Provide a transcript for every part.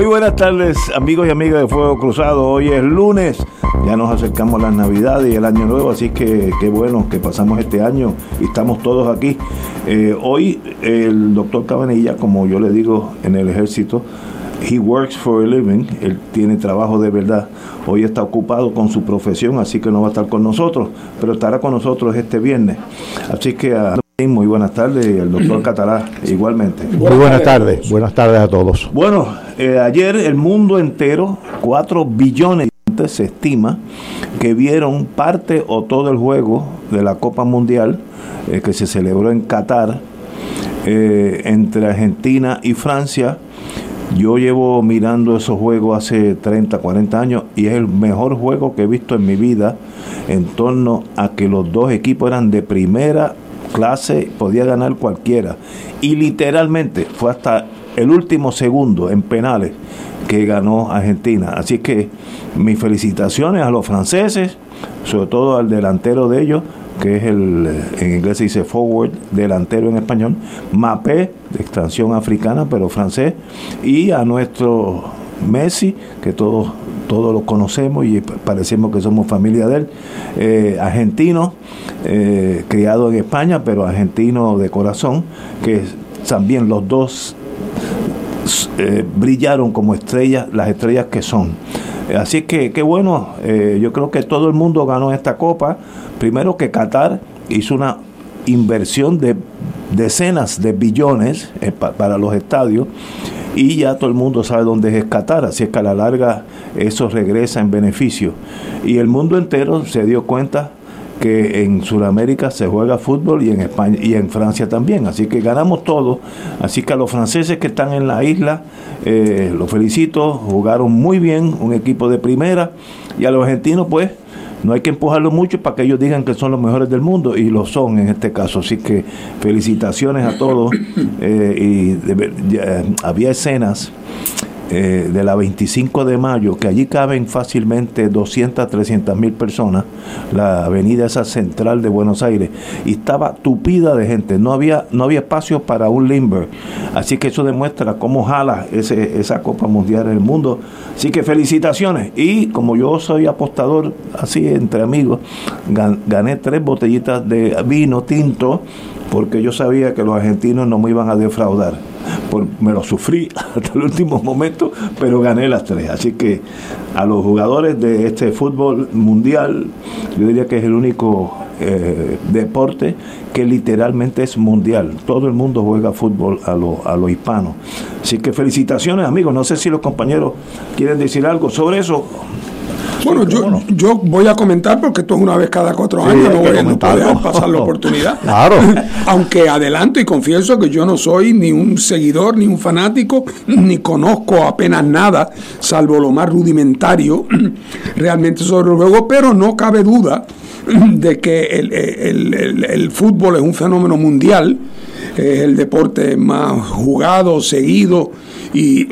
Muy buenas tardes, amigos y amigas de Fuego Cruzado. Hoy es lunes, ya nos acercamos a las Navidades y el Año Nuevo, así que qué bueno que pasamos este año y estamos todos aquí. Eh, hoy el doctor Cabanilla, como yo le digo en el ejército, he works for a living, él tiene trabajo de verdad. Hoy está ocupado con su profesión, así que no va a estar con nosotros, pero estará con nosotros este viernes. Así que a muy buenas tardes el doctor Catalá igualmente. Muy buenas tardes, buenas tardes a todos. Bueno, eh, ayer el mundo entero, 4 billones se estima que vieron parte o todo el juego de la Copa Mundial eh, que se celebró en Qatar eh, entre Argentina y Francia. Yo llevo mirando esos juegos hace 30, 40 años y es el mejor juego que he visto en mi vida en torno a que los dos equipos eran de primera clase, podía ganar cualquiera. Y literalmente fue hasta el último segundo en penales que ganó Argentina. Así que mis felicitaciones a los franceses, sobre todo al delantero de ellos, que es el, en inglés se dice forward, delantero en español, Mapé, de extracción africana, pero francés, y a nuestro Messi, que todos todos lo conocemos y parecemos que somos familia de él, eh, argentino, eh, criado en España, pero argentino de corazón, que también los dos eh, brillaron como estrellas, las estrellas que son. Así que qué bueno, yo creo que todo el mundo ganó esta copa. Primero que Qatar hizo una inversión de decenas de billones para los estadios y ya todo el mundo sabe dónde es Qatar, así es que a la larga eso regresa en beneficio. Y el mundo entero se dio cuenta que en Sudamérica se juega fútbol y en España y en Francia también, así que ganamos todo. Así que a los franceses que están en la isla, eh, los felicito, jugaron muy bien, un equipo de primera, y a los argentinos pues no hay que empujarlo mucho para que ellos digan que son los mejores del mundo y lo son en este caso. Así que felicitaciones a todos. Eh, y había escenas eh, de la 25 de mayo, que allí caben fácilmente 200, 300 mil personas, la avenida esa central de Buenos Aires, y estaba tupida de gente, no había, no había espacio para un limber. Así que eso demuestra cómo jala ese, esa Copa Mundial en el mundo. Así que felicitaciones. Y como yo soy apostador, así entre amigos, gané tres botellitas de vino tinto porque yo sabía que los argentinos no me iban a defraudar. Me lo sufrí hasta el último momento, pero gané las tres. Así que a los jugadores de este fútbol mundial, yo diría que es el único eh, deporte que literalmente es mundial. Todo el mundo juega fútbol a los a lo hispanos. Así que felicitaciones amigos. No sé si los compañeros quieren decir algo sobre eso. Bueno, yo, yo voy a comentar porque esto es una vez cada cuatro años, no voy a poder pasar la oportunidad. Claro. Aunque adelanto y confieso que yo no soy ni un seguidor, ni un fanático, ni conozco apenas nada, salvo lo más rudimentario realmente sobre el juego, pero no cabe duda de que el, fútbol es un fenómeno mundial, es el deporte más jugado, seguido y,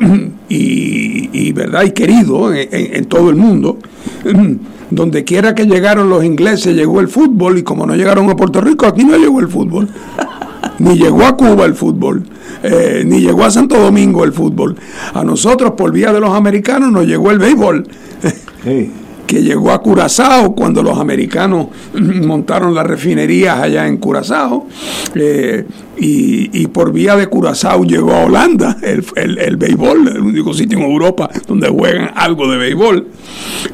y, ¿verdad? y querido en, todo el mundo. Donde quiera que llegaron los ingleses llegó el fútbol y como no llegaron a Puerto Rico, aquí no llegó el fútbol. ni llegó a Cuba el fútbol, eh, ni llegó a Santo Domingo el fútbol. A nosotros, por vía de los americanos, nos llegó el béisbol. que llegó a Curazao cuando los americanos montaron las refinerías allá en Curazao. Eh, y, por vía de Curazao llegó a Holanda, el, el, béisbol, el único sitio en Europa donde juegan algo de béisbol.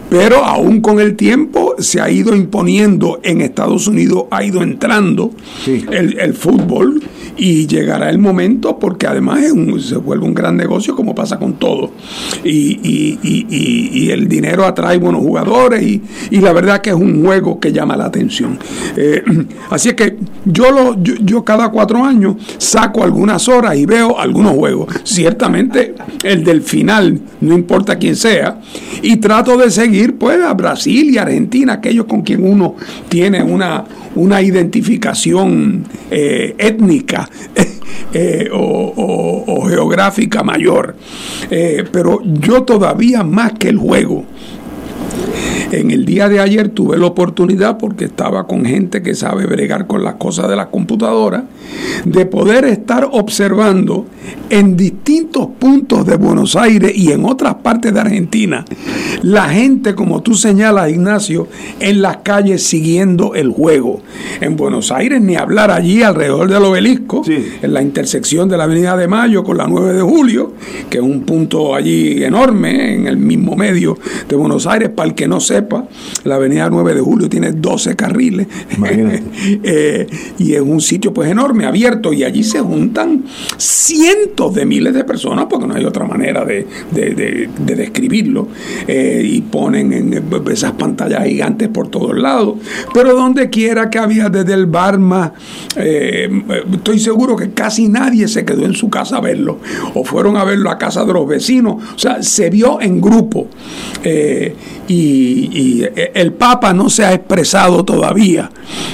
Pero aún con el tiempo se ha ido imponiendo en Estados Unidos, ha ido entrando el, el fútbol y llegará el momento porque además se vuelve un gran negocio como pasa con todo. Y, el dinero atrae buenos jugadores y, la verdad que es un juego que llama la atención. Eh, así es que yo, lo, yo, cada cuatro años saco algunas horas y veo algunos juegos. Ciertamente el del final no importa quién sea y trato de seguir pues a Brasil y Argentina aquellos con quien uno tiene una una identificación eh, étnica eh, o, geográfica mayor. Eh, pero yo todavía más que el juego, en el día de ayer tuve la oportunidad, porque estaba con gente que sabe bregar con las cosas de la computadora, de poder estar observando en distintos puntos de Buenos Aires y en otras partes de Argentina la gente, como tú señalas, Ignacio, en las calles siguiendo el juego. En Buenos Aires, ni hablar allí alrededor del obelisco, en la intersección de la Avenida de Mayo con la 9 de Julio, que es un punto allí enorme, en el mismo medio de Buenos Aires, para el que no sepa, la Avenida 9 de Julio tiene 12 carriles eh, y es un sitio pues enorme, abierto, y allí se juntan cientos de miles de personas, porque no hay otra manera de, describirlo. Eh, y ponen en esas pantallas gigantes por todos lados. Pero donde quiera que había desde el bar más, eh, estoy seguro que casi nadie se quedó en su casa a verlo. O fueron a verlo a casa de los vecinos. O sea, se vio en grupo. Eh, y, el Papa no se ha expresado todavía,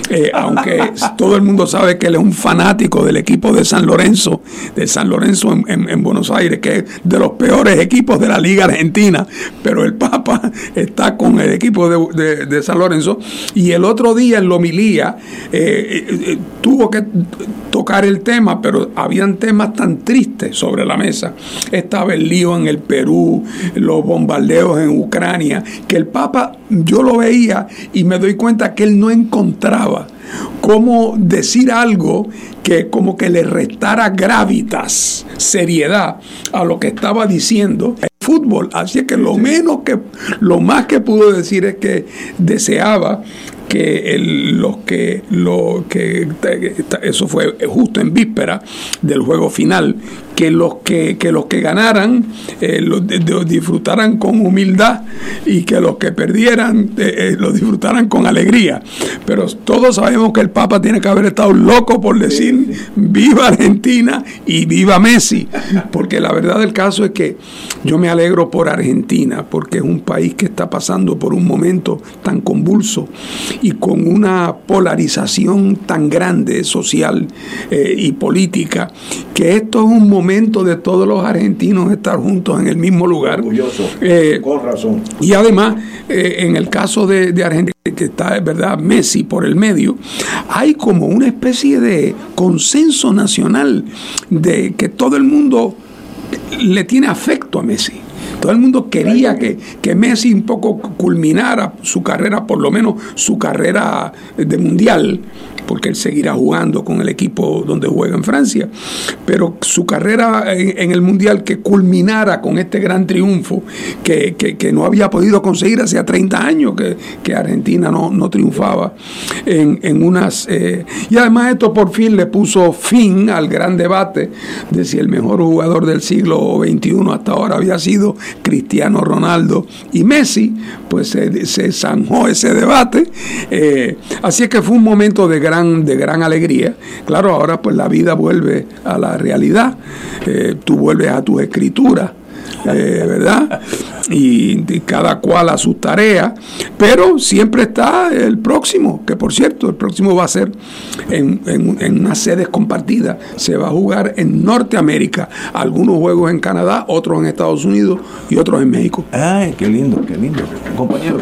eh, aunque todo el mundo sabe que él es un fanático del equipo de San Lorenzo, de San Lorenzo en, Buenos Aires, que es de los peores equipos de la Liga Argentina, pero el Papa está con el equipo de, San Lorenzo. Y el otro día en la homilía eh, eh, tuvo que tocar el tema, pero habían temas tan tristes sobre la mesa. Estaba el lío en el Perú, los bombardeos en Ucrania, que el Papa yo lo veía y me doy cuenta que él no encontraba cómo decir algo que como que le restara gravitas, seriedad a lo que estaba diciendo el fútbol. Así que lo menos que, lo más que pudo decir es que deseaba que los que lo que eso fue justo en víspera del juego final que los que, los que ganaran eh, lo, disfrutaran con humildad y que los que perdieran eh, eh, lo disfrutaran con alegría. Pero todos sabemos que el Papa tiene que haber estado loco por decir viva Argentina y viva Messi, porque la verdad del caso es que yo me alegro por Argentina, porque es un país que está pasando por un momento tan convulso y con una polarización tan grande social y política, que esto es un momento de todos los argentinos estar juntos en el mismo lugar. Eh, con razón. Y además, eh, en el caso de, de Argentina, que está, ¿verdad?, Messi por el medio, hay como una especie de consenso nacional de que todo el mundo le tiene afecto a Messi. Todo el mundo quería que, que, Messi un poco culminara su carrera, por lo menos su carrera de mundial, porque él seguirá jugando con el equipo donde juega en Francia, pero su carrera en, el Mundial que culminara con este gran triunfo que, no había podido conseguir hace 30 años que, Argentina no, triunfaba en, unas... Eh, y además esto por fin le puso fin al gran debate de si el mejor jugador del siglo XXI hasta ahora había sido Cristiano Ronaldo y Messi, pues se, zanjó ese debate. Eh, así es que fue un momento de gran de gran alegría. Claro, ahora pues la vida vuelve a la realidad, eh, tú vuelves a tus escrituras, eh, ¿verdad? Y, cada cual a sus tareas, pero siempre está el próximo, que por cierto, el próximo va a ser en, en, unas sedes compartidas. Se va a jugar en Norteamérica, algunos juegos en Canadá, otros en Estados Unidos y otros en México. Ay, qué lindo, qué lindo, compañero.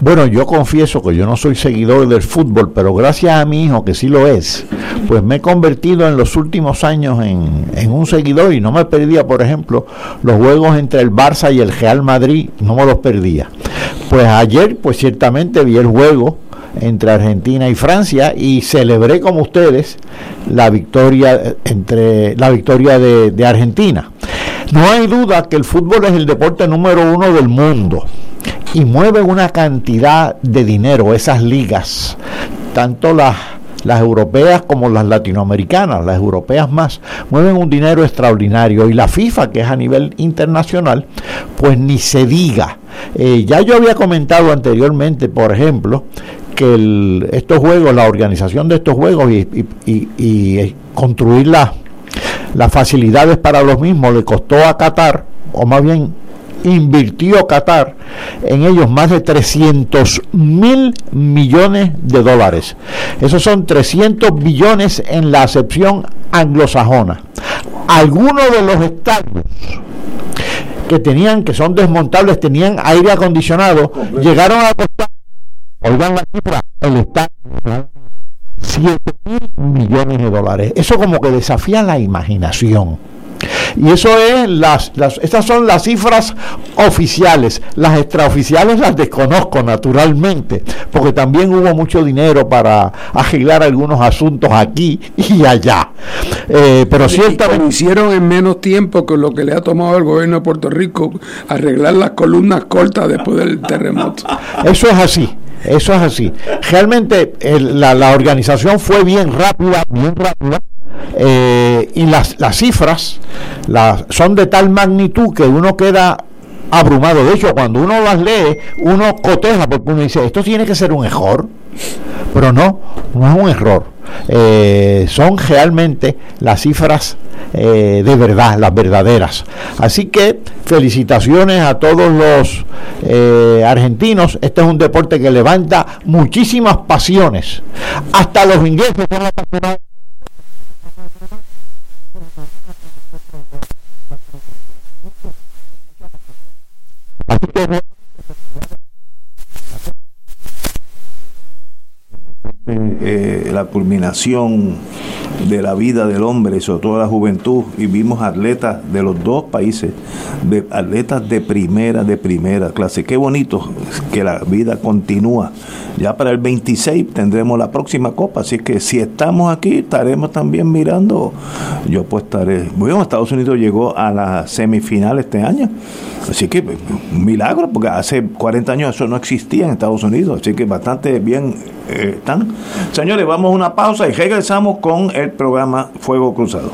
Bueno, yo confieso que yo no soy seguidor del fútbol, pero gracias a mi hijo, que sí lo es, pues me he convertido en los últimos años en, en un seguidor y no me perdía, por ejemplo, los juegos entre el Barça y el Real Madrid, no me los perdía. Pues ayer, pues ciertamente vi el juego entre Argentina y Francia y celebré como ustedes la victoria entre la victoria de, de Argentina. No hay duda que el fútbol es el deporte número uno del mundo y mueve una cantidad de dinero esas ligas, tanto las las europeas como las latinoamericanas, las europeas más, mueven un dinero extraordinario y la FIFA, que es a nivel internacional, pues ni se diga. Eh, ya yo había comentado anteriormente, por ejemplo, que estos juegos, la organización de estos juegos y, y construir las facilidades para los mismos le costó a Qatar, o más bien invirtió Qatar en ellos más de 300 mil millones de dólares. Esos son 300 billones en la acepción anglosajona. Algunos de los estadios que tenían, que son desmontables, tenían aire acondicionado, llegaron a costar, oigan la cifra, el estadio 7 mil millones de dólares. Eso como que desafía la imaginación. Y eso es, las, las, estas son las cifras oficiales. Las extraoficiales las desconozco naturalmente, porque también hubo mucho dinero para arreglar algunos asuntos aquí y allá. Eh, pero ciertamente... Lo hicieron en menos tiempo que lo que le ha tomado el gobierno de Puerto Rico arreglar las columnas cortas después del terremoto. Eso es así. Eso es así. Realmente la, la organización fue bien rápida, bien rápida eh, y las, las cifras las, son de tal magnitud que uno queda abrumado. De hecho, cuando uno las lee, uno coteja porque uno dice, esto tiene que ser un error. Pero no, no es un error. Eh, son realmente las cifras eh, de verdad, las verdaderas. Así que felicitaciones a todos los argentinos. Este es un deporte que levanta muchísimas pasiones. Hasta los ingleses Thank you. Eh, la culminación de la vida del hombre, sobre todo la juventud, y vimos atletas de los dos países, de atletas de primera, de primera clase. Qué bonito que la vida continúa. Ya para el 26 tendremos la próxima copa, así que si estamos aquí, estaremos también mirando. Yo pues estaré. Bueno, Estados Unidos llegó a la semifinal este año, así que un milagro, porque hace 40 años eso no existía en Estados Unidos, así que bastante bien eh, están. Señores, vamos a una pausa y regresamos con el programa Fuego Cruzado.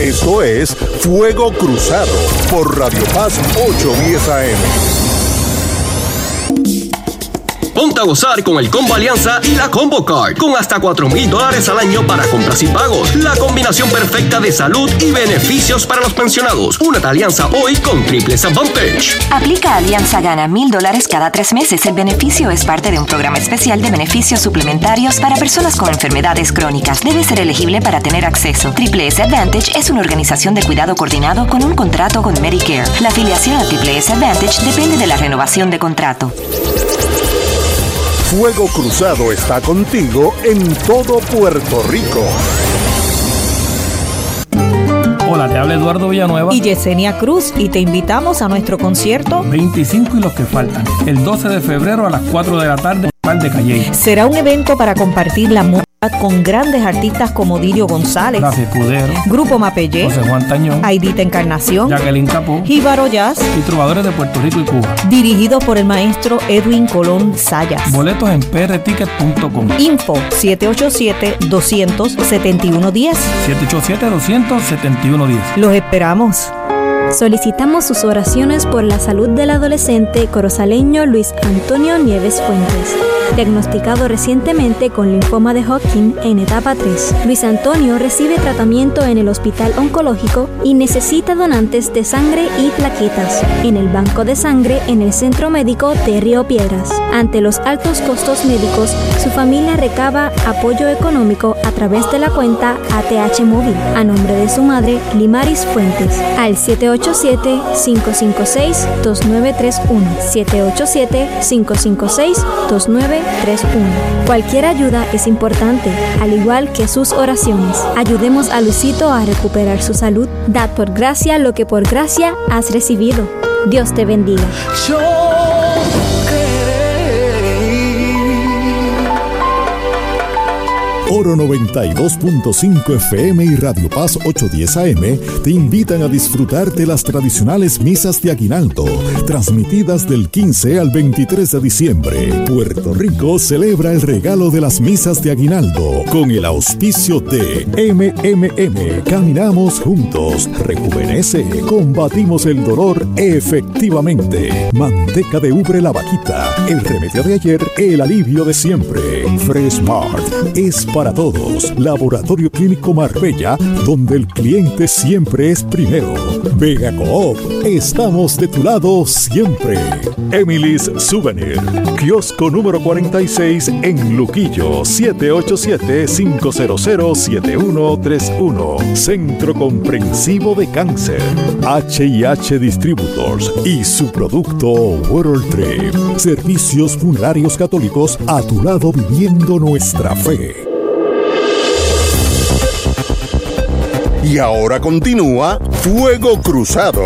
Esto es Fuego Cruzado por Radio Paz 810 AM. A gozar con el Combo Alianza y la Combo Card, con hasta 4 mil dólares al año para compras y pagos. La combinación perfecta de salud y beneficios para los pensionados. Una alianza hoy con Triples Advantage. Aplica Alianza Gana mil dólares cada tres meses. El beneficio es parte de un programa especial de beneficios suplementarios para personas con enfermedades crónicas. Debe ser elegible para tener acceso. Triple S Advantage es una organización de cuidado coordinado con un contrato con Medicare. La afiliación a Triple S Advantage depende de la renovación de contrato. Fuego Cruzado está contigo en todo Puerto Rico. Hola, te habla Eduardo Villanueva y Yesenia Cruz y te invitamos a nuestro concierto 25 y los que faltan, el 12 de febrero a las 4 de la tarde en de Calle. Será un evento para compartir la música con grandes artistas como Dirio González, Grupo Mapellé, José Juan Tañón, Aidita Encarnación, Jacqueline Capó, Jíbaro Jazz y trovadores de Puerto Rico y Cuba. Dirigido por el maestro Edwin Colón Sayas. Boletos en prticket.com. Info 787-271-10. 787-271-10. Los esperamos. Solicitamos sus oraciones por la salud del adolescente corozaleño Luis Antonio Nieves Fuentes, diagnosticado recientemente con linfoma de Hodgkin en etapa 3. Luis Antonio recibe tratamiento en el hospital oncológico y necesita donantes de sangre y plaquetas en el banco de sangre en el centro médico de Río Piedras. Ante los altos costos médicos, su familia recaba apoyo económico a través de la cuenta ATH Móvil a nombre de su madre Limaris Fuentes al 78 787-556-2931. 787-556-2931. Cualquier ayuda es importante, al igual que sus oraciones. Ayudemos a Lucito a recuperar su salud. Dad por gracia lo que por gracia has recibido. Dios te bendiga. Oro 92.5 FM y Radio Paz 810 AM te invitan a disfrutar de las tradicionales misas de Aguinaldo, transmitidas del 15 al 23 de diciembre. Puerto Rico celebra el regalo de las misas de Aguinaldo con el auspicio de MMM. Caminamos juntos, rejuvenece, combatimos el dolor efectivamente. Manteca de ubre la vaquita, el remedio de ayer, el alivio de siempre. Fresh Mart es para todos. Laboratorio Clínico Marbella, donde el cliente siempre es primero. Vega Coop, estamos de tu lado siempre. Emily's Souvenir, kiosco número 46 en Luquillo, 787-500-7131. Centro Comprensivo de Cáncer, HIH Distributors y su producto World Trade. Servicios funerarios católicos a tu lado viviendo nuestra fe. Y ahora continúa Fuego Cruzado.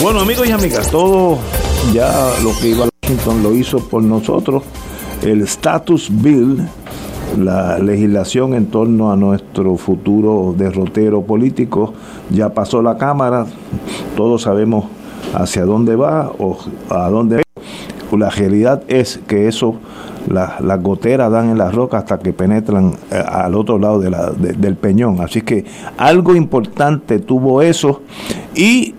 Bueno amigos y amigas, todo ya lo que iba a Washington lo hizo por nosotros. El Status Bill la legislación en torno a nuestro futuro derrotero político ya pasó la Cámara, todos sabemos hacia dónde va o a dónde va. La realidad es que eso, las goteras dan en las rocas hasta que penetran eh, al otro lado del peñón. Así que algo importante tuvo eso. Y,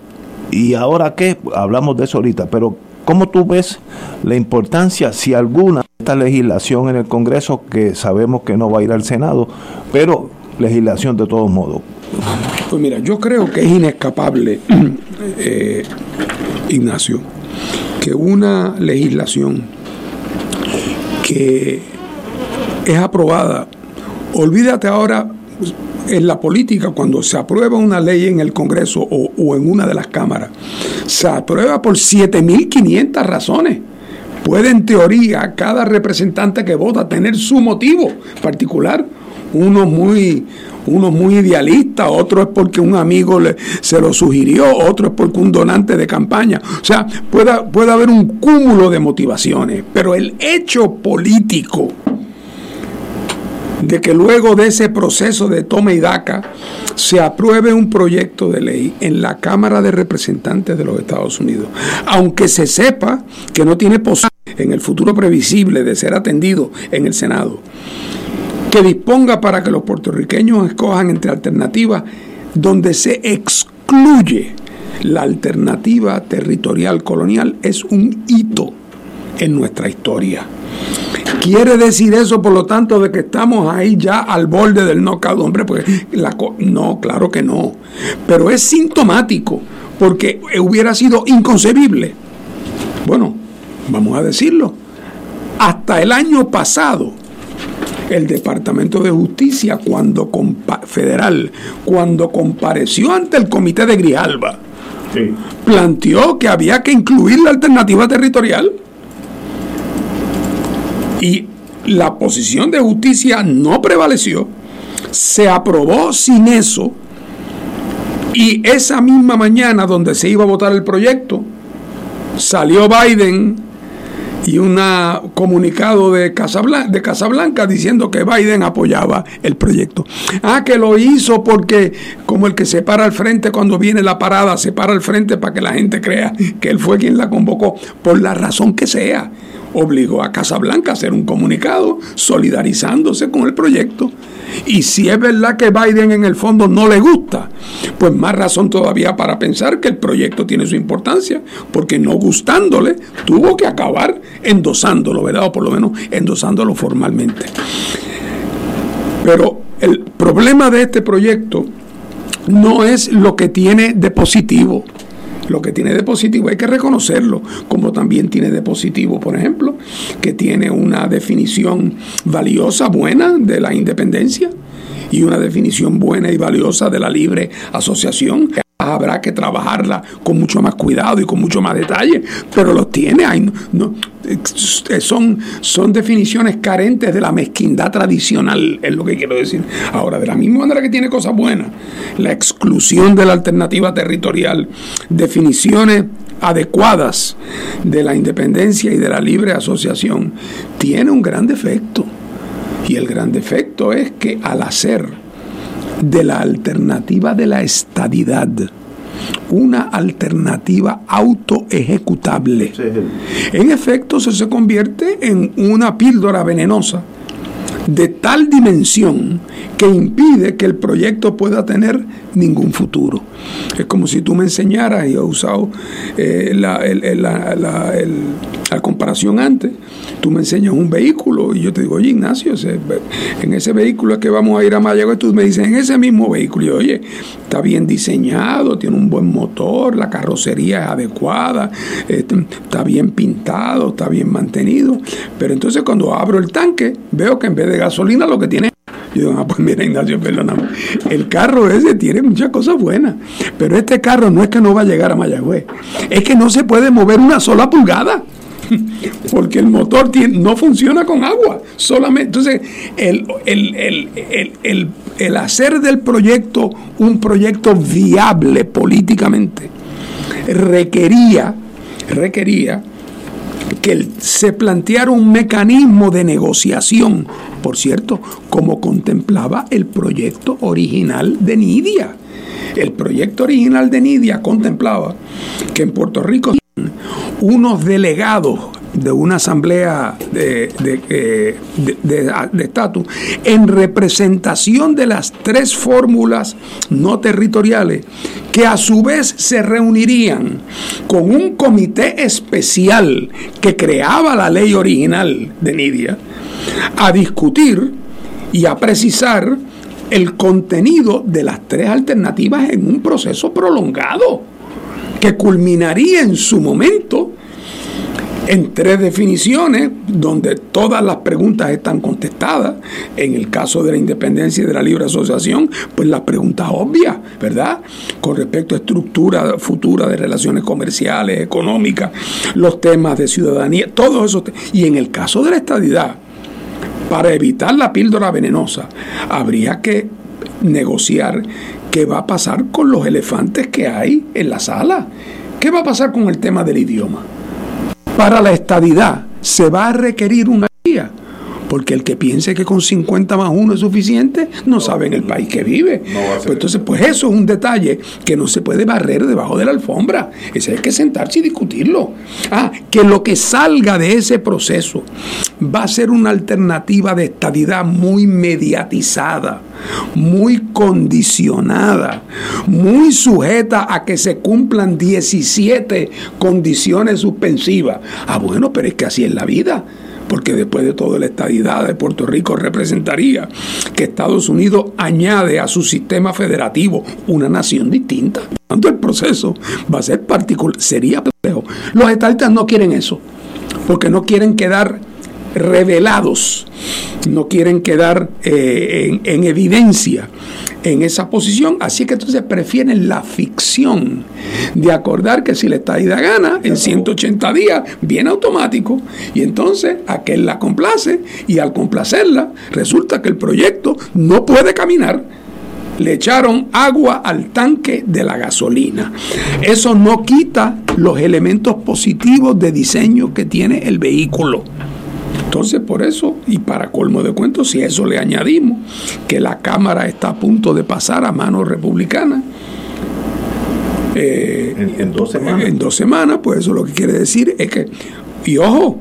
y ahora qué, hablamos de eso ahorita, pero ¿cómo tú ves la importancia, si alguna, esta legislación en el Congreso que sabemos que no va a ir al Senado, pero legislación de todos modos. Pues mira, yo creo que es inescapable, eh, Ignacio, que una legislación que es aprobada, olvídate ahora en la política, cuando se aprueba una ley en el Congreso o, o en una de las cámaras, se aprueba por 7.500 razones puede en teoría cada representante que vota tener su motivo particular. Uno muy, uno muy idealista, otro es porque un amigo le, se lo sugirió, otro es porque un donante de campaña. O sea, puede, puede haber un cúmulo de motivaciones, pero el hecho político de que luego de ese proceso de toma y daca se apruebe un proyecto de ley en la Cámara de Representantes de los Estados Unidos, aunque se sepa que no tiene posibilidad en el futuro previsible de ser atendido en el Senado, que disponga para que los puertorriqueños escojan entre alternativas donde se excluye la alternativa territorial colonial es un hito en nuestra historia. ¿Quiere decir eso, por lo tanto, de que estamos ahí ya al borde del knockout? Hombre, pues no, claro que no. Pero es sintomático, porque hubiera sido inconcebible. Bueno, vamos a decirlo. Hasta el año pasado, el Departamento de Justicia, cuando federal, cuando compareció ante el Comité de Grijalba, planteó que había que incluir la alternativa territorial. Y la posición de justicia no prevaleció, se aprobó sin eso. Y esa misma mañana donde se iba a votar el proyecto, salió Biden y un comunicado de Casablanca, de Casablanca diciendo que Biden apoyaba el proyecto. Ah, que lo hizo porque como el que se para al frente cuando viene la parada, se para al frente para que la gente crea que él fue quien la convocó, por la razón que sea obligó a Casablanca a hacer un comunicado solidarizándose con el proyecto. Y si es verdad que Biden en el fondo no le gusta, pues más razón todavía para pensar que el proyecto tiene su importancia, porque no gustándole, tuvo que acabar endosándolo, ¿verdad? O por lo menos endosándolo formalmente. Pero el problema de este proyecto no es lo que tiene de positivo lo que tiene de positivo hay que reconocerlo, como también tiene de positivo, por ejemplo, que tiene una definición valiosa, buena de la independencia y una definición buena y valiosa de la libre asociación habrá que trabajarla con mucho más cuidado y con mucho más detalle, pero los tiene. Hay, no, son, son definiciones carentes de la mezquindad tradicional, es lo que quiero decir. Ahora, de la misma manera que tiene cosas buenas, la exclusión de la alternativa territorial, definiciones adecuadas de la independencia y de la libre asociación, tiene un gran defecto. Y el gran defecto es que al hacer de la alternativa de la estadidad, una alternativa autoejecutable. En efecto, se, se convierte en una píldora venenosa de tal dimensión que impide que el proyecto pueda tener ningún futuro. Es como si tú me enseñaras, y he usado eh, la, la, comparación antes, tú me enseñas un vehículo y yo te digo, oye Ignacio, en ese vehículo es que vamos a ir a Mayagüez, tú me dices, en ese mismo vehículo, y oye, está bien diseñado, tiene un buen motor, la carrocería es adecuada, este, está bien pintado, está bien mantenido, pero entonces cuando abro el tanque, veo que en vez de gasolina lo que tiene yo digo, ah, pues mira, Ignacio, perdóname. El carro ese tiene muchas cosas buenas. Pero este carro no es que no va a llegar a Mayagüez. Es que no se puede mover una sola pulgada. Porque el motor no funciona con agua. Solamente. Entonces, el, el hacer del proyecto un proyecto viable políticamente requería, requería que se planteara un mecanismo de negociación por cierto, como contemplaba el proyecto original de Nidia. El proyecto original de Nidia contemplaba que en Puerto Rico unos delegados de una asamblea de estatus en representación de las tres fórmulas no territoriales que a su vez se reunirían con un comité especial que creaba la ley original de Nidia a discutir y a precisar el contenido de las tres alternativas en un proceso prolongado que culminaría en su momento en tres definiciones donde todas las preguntas están contestadas. En el caso de la independencia y de la libre asociación, pues las preguntas obvias, ¿verdad? Con respecto a estructura futura de relaciones comerciales, económicas, los temas de ciudadanía, todos esos. Y en el caso de la estadidad, para evitar la píldora venenosa, habría que negociar qué va a pasar con los elefantes que hay en la sala. ¿Qué va a pasar con el tema del idioma? Para la estadidad se va a requerir una guía porque el que piense que con 50 más 1 es suficiente no, sabe en el país que vive. Pues entonces, pues eso es un detalle que no se puede barrer debajo de la alfombra. Ese hay que sentarse y discutirlo. Ah, que lo que salga de ese proceso va a ser una alternativa de estadidad muy mediatizada, muy condicionada, muy sujeta a que se cumplan 17 condiciones suspensivas. Ah, bueno, pero es que así es la vida porque después de todo la estadidad de Puerto Rico representaría que Estados Unidos añade a su sistema federativo una nación distinta. Tanto el proceso va a ser particular, sería complejo. Los estadistas no quieren eso, porque no quieren quedar revelados, no quieren quedar eh, en evidencia en esa posición, así que entonces prefieren la ficción de acordar que si la estadía gana en 180 días, viene automático, y entonces aquel la complace, y al complacerla, resulta que el proyecto no puede caminar. Le echaron agua al tanque de la gasolina. Eso no quita los elementos positivos de diseño que tiene el vehículo. Entonces, por eso, y para colmo de cuentos, si eso le añadimos que la Cámara está a punto de pasar a manos republicanas, eh, en, dos semanas. En dos semanas, pues eso lo que quiere decir es que, y ojo,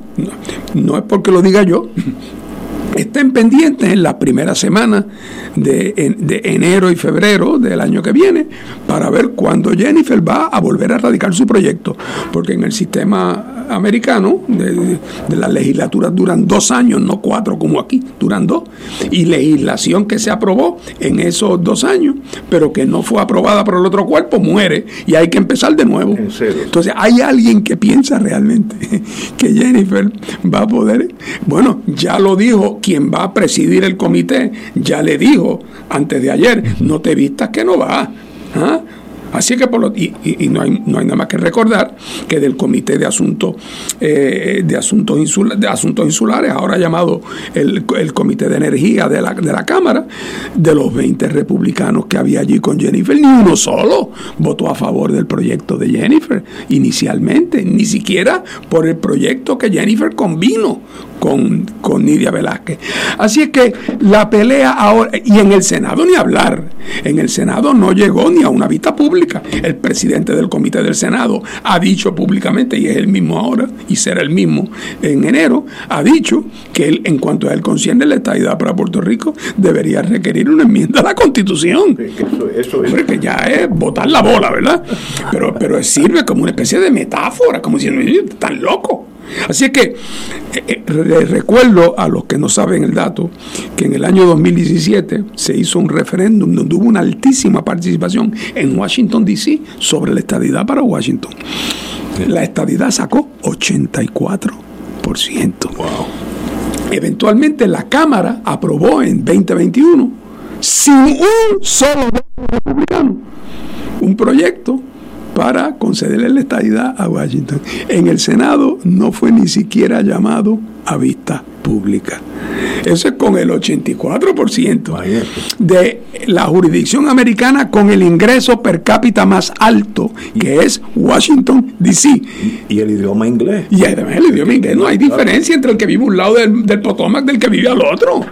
no, es porque lo diga yo, estén pendientes en la primera semana de, de, enero y febrero del año que viene para ver cuándo Jennifer va a volver a radicar su proyecto, porque en el sistema americano, de, las legislaturas duran dos años, no cuatro como aquí, duran dos, y legislación que se aprobó en esos dos años, pero que no fue aprobada por el otro cuerpo, muere. Y hay que empezar de nuevo. Entonces, hay alguien que piensa realmente que Jennifer va a poder, bueno, ya lo dijo quien va a presidir el comité, ya le dijo antes de ayer, no te vistas que no va. ¿ah? Así que por lo, y, no, hay, no hay nada más que recordar que del Comité de Asuntos eh, de Asuntos, de Asuntos Insulares, ahora llamado el, Comité de Energía de la, de la Cámara, de los 20 republicanos que había allí con Jennifer, ni uno solo votó a favor del proyecto de Jennifer inicialmente, ni siquiera por el proyecto que Jennifer convino con, con Nidia Velázquez. Así es que la pelea ahora, y en el Senado ni hablar, en el Senado no llegó ni a una vista pública. El presidente del comité del Senado ha dicho públicamente, y es el mismo ahora, y será el mismo en enero, ha dicho que él, en cuanto a él concierne la estadidad para Puerto Rico, debería requerir una enmienda a la Constitución. Eso, es. que ya es botar la bola, ¿verdad? Pero, pero sirve como una especie de metáfora, como diciendo, están loco. Así que eh, eh, recuerdo a los que no saben el dato que en el año 2017 se hizo un referéndum donde hubo una altísima participación en Washington, D.C. sobre la estadidad para Washington. La estadidad sacó 84%. Eventualmente la Cámara aprobó en 2021 sin un solo republicano un proyecto para concederle la estadidad a Washington. En el Senado no fue ni siquiera llamado a vista pública. Eso es con el 84% de la jurisdicción americana con el ingreso per cápita más alto, que es Washington, D.C. Y el idioma inglés. Y además el idioma inglés. No hay diferencia entre el que vive a un lado del, del Potomac del que vive al otro.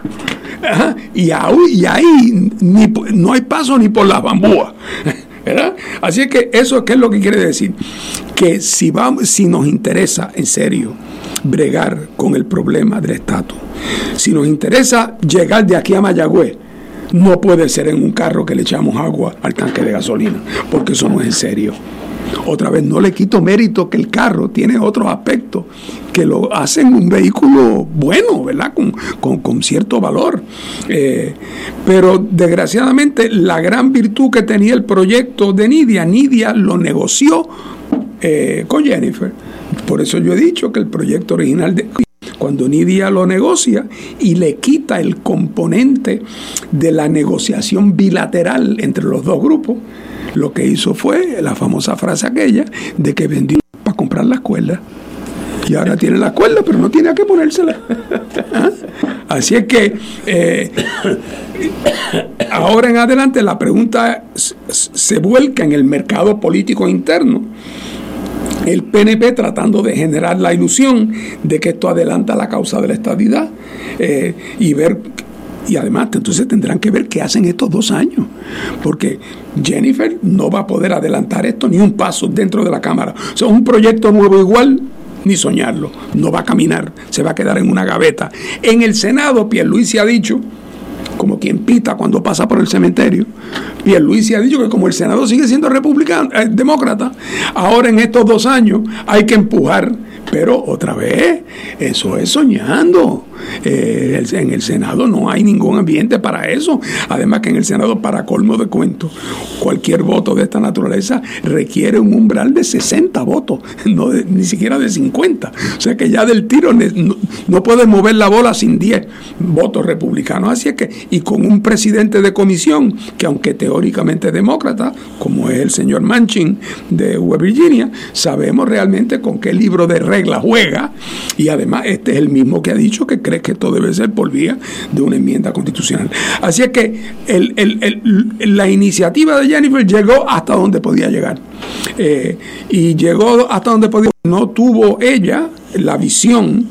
Y, ahí, y ahí ni, no hay paso ni por las bambúas. Así es que eso ¿qué es lo que quiere decir, que si, vamos, si nos interesa en serio bregar con el problema del estatus, si nos interesa llegar de aquí a Mayagüez, no puede ser en un carro que le echamos agua al tanque de gasolina, porque eso no es en serio. Otra vez, no le quito mérito que el carro tiene otros aspectos que lo hacen un vehículo bueno, ¿verdad? Con, cierto valor. Eh, pero desgraciadamente la gran virtud que tenía el proyecto de Nidia, Nidia lo negoció eh, con Jennifer. Por eso yo he dicho que el proyecto original de cuando Nidia lo negocia y le quita el componente de la negociación bilateral entre los dos grupos, lo que hizo fue la famosa frase aquella de que vendió para comprar la escuela. Y ahora tiene la escuela, pero no tiene a qué ponérsela. ¿Ah? Así es que eh, ahora en adelante la pregunta se vuelca en el mercado político interno. El PNP tratando de generar la ilusión de que esto adelanta la causa de la estadidad eh, y ver y además, entonces tendrán que ver qué hacen estos dos años, porque Jennifer no va a poder adelantar esto ni un paso dentro de la Cámara. O sea, un proyecto nuevo igual, ni soñarlo, no va a caminar, se va a quedar en una gaveta. En el Senado, Pierluisi ha dicho, como quien pita cuando pasa por el cementerio, Pierluisi ha dicho que como el Senado sigue siendo republicano, eh, demócrata, ahora en estos dos años hay que empujar pero otra vez, eso es soñando. Eh, en el Senado no hay ningún ambiente para eso. Además que en el Senado, para colmo de cuento, cualquier voto de esta naturaleza requiere un umbral de 60 votos, no ni siquiera de 50. O sea que ya del tiro no, no puede mover la bola sin 10 votos republicanos. Así es que, y con un presidente de comisión que aunque teóricamente demócrata, como es el señor Manchin de West Virginia, sabemos realmente con qué libro de reglas la juega y además este es el mismo que ha dicho que cree que esto debe ser por vía de una enmienda constitucional. Así es que la iniciativa de Jennifer llegó hasta donde podía llegar eh, y llegó hasta donde podía. No tuvo ella la visión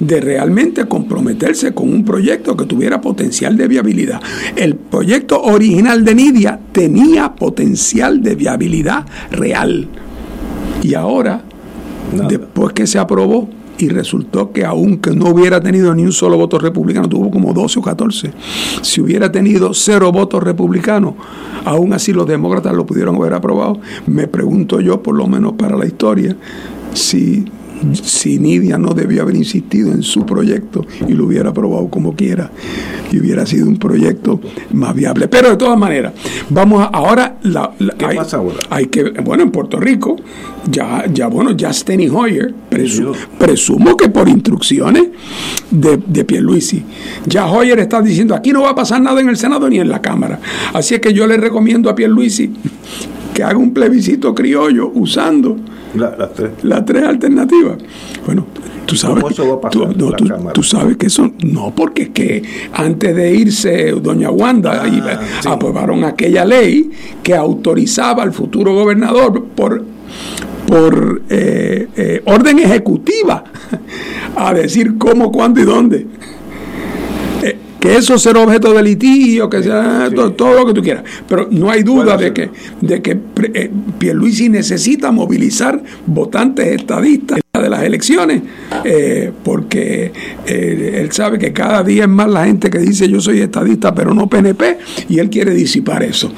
de realmente comprometerse con un proyecto que tuviera potencial de viabilidad. El proyecto original de Nidia tenía potencial de viabilidad real. Y ahora Después que se aprobó y resultó que aunque no hubiera tenido ni un solo voto republicano, tuvo como 12 o 14, si hubiera tenido cero votos republicanos, aún así los demócratas lo pudieron haber aprobado. Me pregunto yo, por lo menos para la historia, si si Nidia no debió haber insistido en su proyecto y lo hubiera aprobado como quiera y hubiera sido un proyecto más viable. Pero de todas maneras, vamos a, ahora la, ¿Qué hay, pasa ahora? Hay que bueno, en Puerto Rico ya ya bueno, ya Steny Hoyer presumo que por instrucciones de, de Pierluisi. Ya Hoyer está diciendo, aquí no va a pasar nada en el Senado ni en la Cámara. Así es que yo le recomiendo a Pierluisi que haga un plebiscito criollo usando las tres. Alternativas. Bueno, tú sabes, tú, sabes que eso, no, porque es que antes de irse doña Wanda ah, aprobaron aquella ley que autorizaba al futuro gobernador por por eh, eh, orden ejecutiva a decir cómo, cuándo y dónde que eso será objeto de litigio, que sea todo, lo que tú quieras. Pero no hay duda de que, de que eh, Pierluisi necesita movilizar votantes estadistas de las elecciones, eh, porque eh, él sabe que cada día es más la gente que dice yo soy estadista pero no PNP y él quiere disipar eso.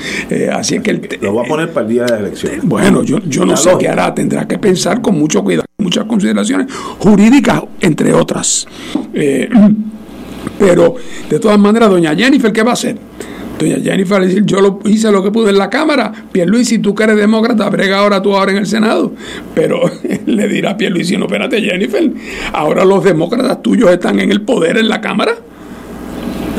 así es que él, lo va a poner para el día de elecciones. Bueno, yo, yo no sé qué hará, tendrá que pensar con mucho cuidado, muchas consideraciones jurídicas, entre otras. Pero de todas maneras, doña Jennifer, ¿qué va a hacer? Doña Jennifer va a decir, yo hice lo que pude en la Cámara, Pierluisi, tú que eres demócrata, brega ahora tú ahora en el Senado. Pero le dirá Pierluisi, no, espérate Jennifer, ahora los demócratas tuyos están en el poder en la Cámara.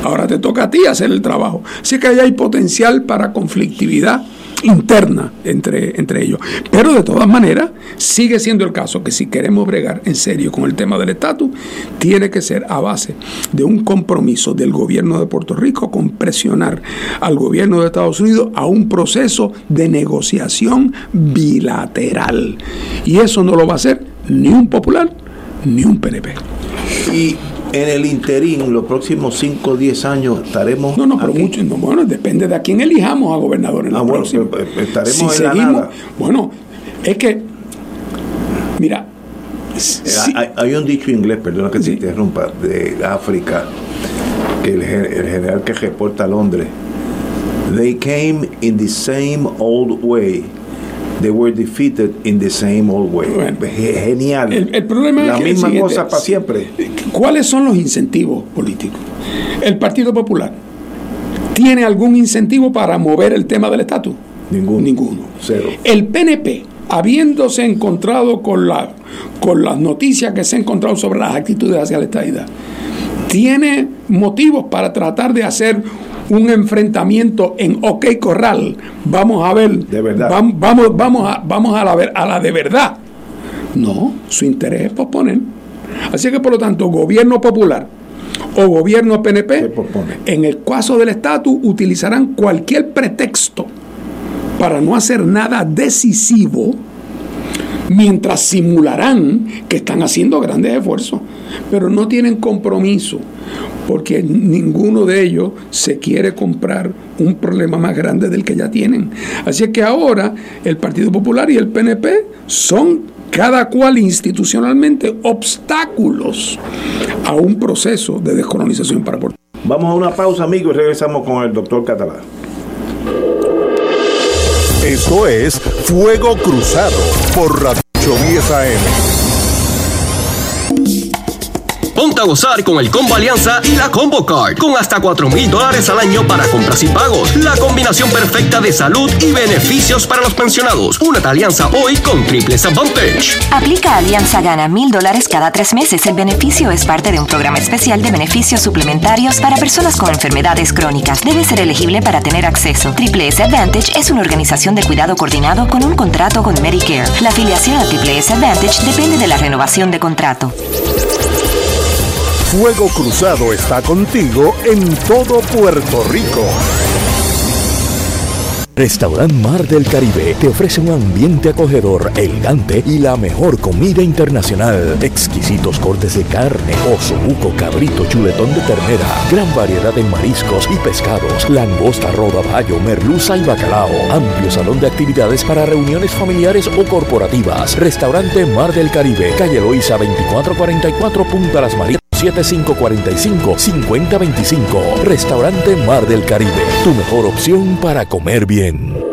Ahora te toca a ti hacer el trabajo. Así que ahí hay potencial para conflictividad interna entre, entre ellos. Pero de todas maneras, sigue siendo el caso que si queremos bregar en serio con el tema del estatus, tiene que ser a base de un compromiso del gobierno de Puerto Rico con presionar al gobierno de Estados Unidos a un proceso de negociación bilateral. Y eso no lo va a hacer ni un popular ni un PNP. Y en el interín, los próximos 5 o 10 años estaremos. No, no, pero mucho, bueno, depende de a quién elijamos a gobernador en la ah, bueno, pues, estaremos en la nada. Bueno, es que, mira. Eh, hay, un dicho inglés, perdona que te interrumpa, de África, que el, el general que reporta a Londres. They came in the same old way they were defeated in the same old way. Genial. El, problema La es misma cosa para siempre. ¿Cuáles son los incentivos políticos? El Partido Popular tiene algún incentivo para mover el tema del estatus? Ninguno. Ninguno. Cero. El PNP, habiéndose encontrado con, la, con las noticias que se ha encontrado sobre las actitudes hacia la estadidad, tiene motivos para tratar de hacer un enfrentamiento en OK Corral, vamos a ver, de verdad. Vamos, vamos, a, vamos a, la, a la de verdad. No, su interés es posponer. Así que por lo tanto, gobierno popular o gobierno PNP, en el caso del estatus, utilizarán cualquier pretexto para no hacer nada decisivo, mientras simularán que están haciendo grandes esfuerzos, pero no tienen compromiso porque ninguno de ellos se quiere comprar un problema más grande del que ya tienen. Así que ahora el Partido Popular y el PNP son cada cual institucionalmente obstáculos a un proceso de descolonización para Puerto Rico. Vamos a una pausa, amigos, y regresamos con el doctor Catalán. Esto es Fuego Cruzado por Radio 10 AM. A gozar con el Combo Alianza y la Combo Card, con hasta 4 mil dólares al año para compras y pagos. La combinación perfecta de salud y beneficios para los pensionados. Únete a Alianza hoy con Triples Advantage. Aplica Alianza Gana mil dólares cada tres meses. El beneficio es parte de un programa especial de beneficios suplementarios para personas con enfermedades crónicas. Debe ser elegible para tener acceso. Triple S Advantage es una organización de cuidado coordinado con un contrato con Medicare. La afiliación a Triple S Advantage depende de la renovación de contrato. Fuego Cruzado está contigo en todo Puerto Rico. Restaurant Mar del Caribe te ofrece un ambiente acogedor, elegante y la mejor comida internacional. Exquisitos cortes de carne, oso, buco, cabrito, chuletón de ternera, gran variedad de mariscos y pescados, langosta, rodaballo, merluza y bacalao. Amplio salón de actividades para reuniones familiares o corporativas. Restaurante Mar del Caribe, calle Loíza 2444 Punta Las Marías. 7545-5025. Restaurante Mar del Caribe. Tu mejor opción para comer bien.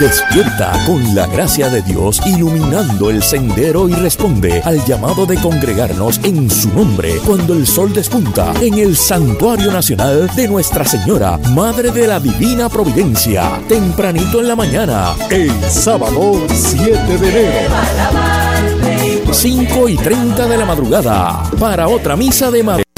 Despierta con la gracia de Dios iluminando el sendero y responde al llamado de congregarnos en su nombre cuando el sol despunta en el Santuario Nacional de Nuestra Señora, Madre de la Divina Providencia, tempranito en la mañana, el sábado 7 de enero. 5 y 30 de la madrugada para otra misa de madre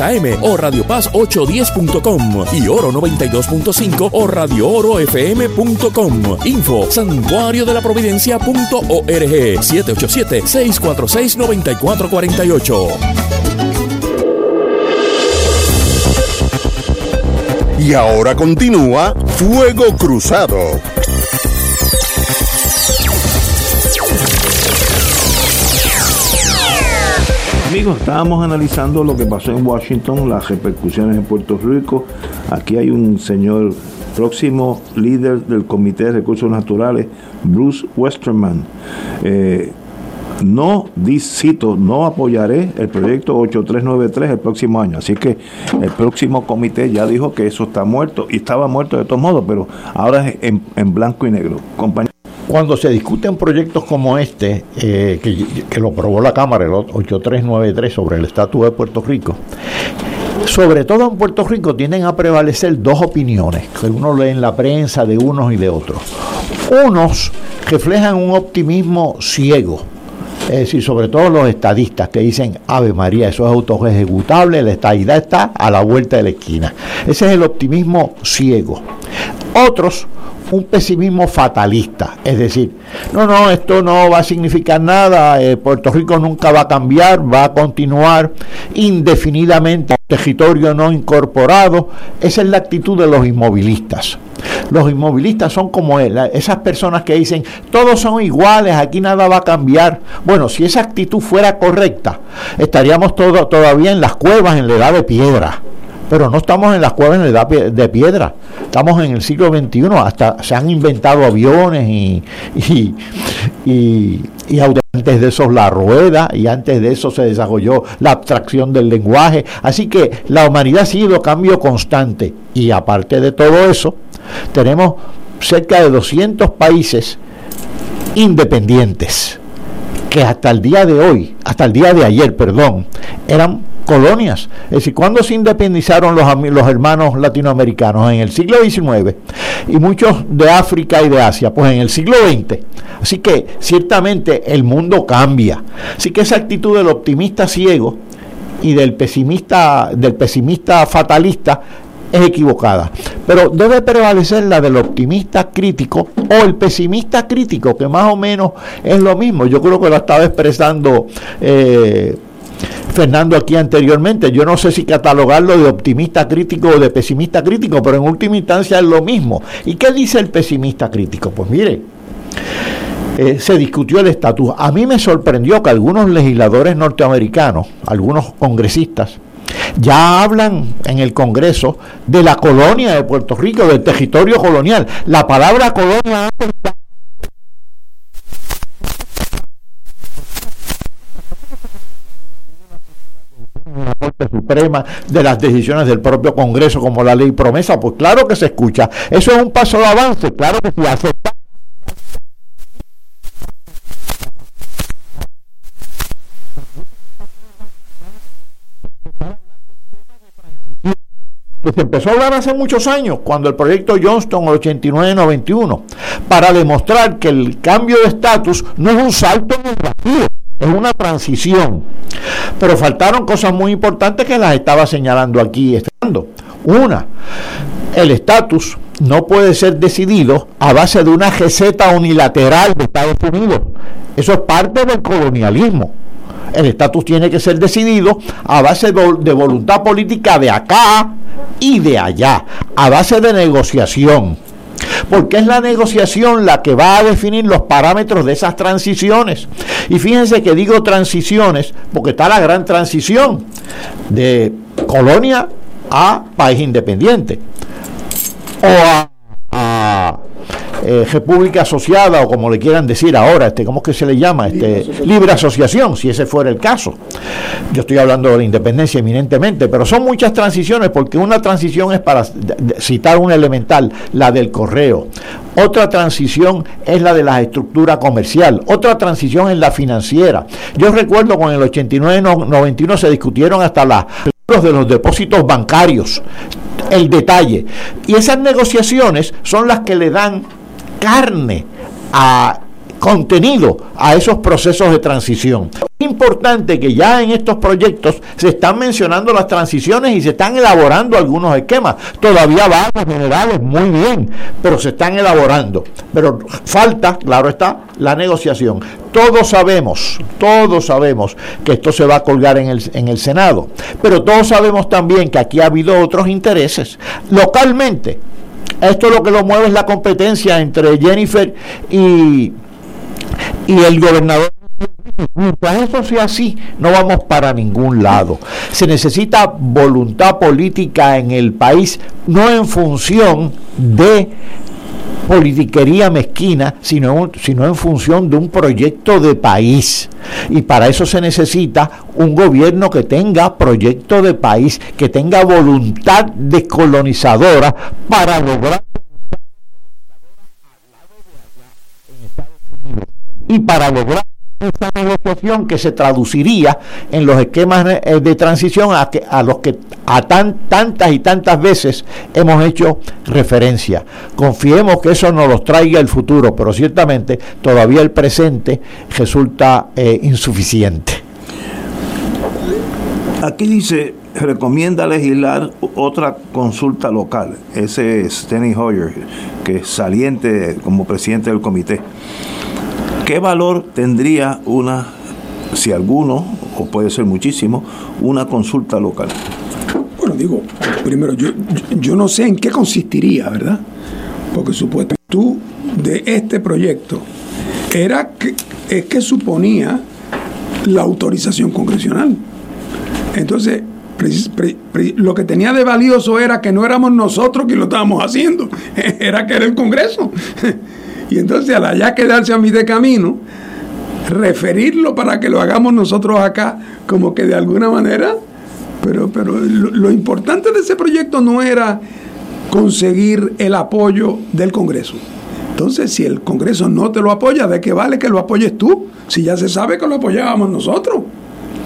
AM o Radio Paz 810.com y Oro 92.5 o Radio Oro FM.com. Info santuario de la providencia.org 787-646-9448. Y ahora continúa Fuego Cruzado. Amigos, estábamos analizando lo que pasó en Washington, las repercusiones en Puerto Rico. Aquí hay un señor próximo líder del Comité de Recursos Naturales, Bruce Westerman. Eh, no, cito, no apoyaré el proyecto 8393 el próximo año. Así que el próximo comité ya dijo que eso está muerto y estaba muerto de todos modos, pero ahora es en, blanco y negro. Compañero cuando se discuten proyectos como este, eh, que, lo aprobó la Cámara, el 8393, sobre el estatus de Puerto Rico, sobre todo en Puerto Rico tienden a prevalecer dos opiniones que uno lee en la prensa de unos y de otros. Unos reflejan un optimismo ciego, es decir, sobre todo los estadistas que dicen, Ave María, eso es autoejecutable, la estadidad está a la vuelta de la esquina. Ese es el optimismo ciego. Otros un pesimismo fatalista, es decir, no, no, esto no va a significar nada, eh, Puerto Rico nunca va a cambiar, va a continuar indefinidamente territorio no incorporado, esa es la actitud de los inmovilistas. Los inmovilistas son como esas personas que dicen, todos son iguales, aquí nada va a cambiar. Bueno, si esa actitud fuera correcta, estaríamos todo, todavía en las cuevas, en la edad de piedra. Pero no estamos en las cuevas en la edad de piedra, estamos en el siglo XXI, hasta se han inventado aviones y, y, y, antes de eso la rueda y antes de eso se desarrolló la abstracción del lenguaje, así que la humanidad ha sido cambio constante. Y aparte de todo eso, tenemos cerca de 200 países independientes que hasta el día de hoy, hasta el día de ayer, perdón, eran colonias. Es decir, cuando se independizaron los, los hermanos latinoamericanos? En el siglo XIX y muchos de África y de Asia, pues en el siglo XX. Así que ciertamente el mundo cambia. Así que esa actitud del optimista ciego y del pesimista, del pesimista fatalista es equivocada. Pero debe prevalecer la del optimista crítico o el pesimista crítico, que más o menos es lo mismo. Yo creo que lo estaba expresando eh, Fernando aquí anteriormente. Yo no sé si catalogarlo de optimista crítico o de pesimista crítico, pero en última instancia es lo mismo. ¿Y qué dice el pesimista crítico? Pues mire, eh, se discutió el estatus. A mí me sorprendió que algunos legisladores norteamericanos, algunos congresistas, ya hablan en el Congreso de la colonia de Puerto Rico, del territorio colonial. La palabra colonia Suprema de las decisiones del propio Congreso como la ley promesa, pues claro que se escucha. Eso es un paso de avance, claro que si aceptamos que se empezó a hablar hace muchos años, cuando el proyecto Johnston 89-91, para demostrar que el cambio de estatus no es un salto en el vacío, es una transición. Pero faltaron cosas muy importantes que las estaba señalando aquí. Estando. Una, el estatus no puede ser decidido a base de una receta unilateral de Estados Unidos. Eso es parte del colonialismo el estatus tiene que ser decidido a base de voluntad política de acá y de allá, a base de negociación. Porque es la negociación la que va a definir los parámetros de esas transiciones. Y fíjense que digo transiciones porque está la gran transición de colonia a país independiente. O a, a eh, república asociada o como le quieran decir ahora, este, ¿cómo es que se le llama? Este, libre asociación. si ese fuera el caso. Yo estoy hablando de la independencia eminentemente, pero son muchas transiciones porque una transición es para citar un elemental, la del correo. Otra transición es la de la estructura comercial. Otra transición es la financiera. Yo recuerdo con el 89-91 se discutieron hasta las de los depósitos bancarios, el detalle. Y esas negociaciones son las que le dan carne, a contenido a esos procesos de transición. Es importante que ya en estos proyectos se están mencionando las transiciones y se están elaborando algunos esquemas. Todavía van los generales muy bien, pero se están elaborando. Pero falta, claro está, la negociación. Todos sabemos, todos sabemos que esto se va a colgar en el, en el Senado, pero todos sabemos también que aquí ha habido otros intereses. Localmente, esto lo que lo mueve es la competencia entre Jennifer y, y el gobernador. Mientras eso sea así, no vamos para ningún lado. Se necesita voluntad política en el país, no en función de politiquería mezquina, sino, sino en función de un proyecto de país. Y para eso se necesita un gobierno que tenga proyecto de país, que tenga voluntad descolonizadora para lograr y para lograr esa negociación que se traduciría en los esquemas eh, de transición a, que, a los que a tan, tantas y tantas veces hemos hecho referencia. Confiemos que eso nos los traiga el futuro, pero ciertamente todavía el presente resulta eh, insuficiente. Aquí dice, recomienda legislar otra consulta local. Ese es Steny Hoyer, que es saliente como presidente del comité. ¿Qué valor tendría una, si alguno, o puede ser muchísimo, una consulta local? Bueno, digo, primero, yo, yo no sé en qué consistiría, ¿verdad? Porque supuestamente tú de este proyecto era que, es que suponía la autorización congresional. Entonces, lo que tenía de valioso era que no éramos nosotros quienes lo estábamos haciendo, era que era el Congreso. Y entonces al allá quedarse a mí de camino, referirlo para que lo hagamos nosotros acá, como que de alguna manera, pero, pero lo, importante de ese proyecto no era conseguir el apoyo del Congreso. Entonces, si el Congreso no te lo apoya, ¿de qué vale que lo apoyes tú? Si ya se sabe que lo apoyábamos nosotros.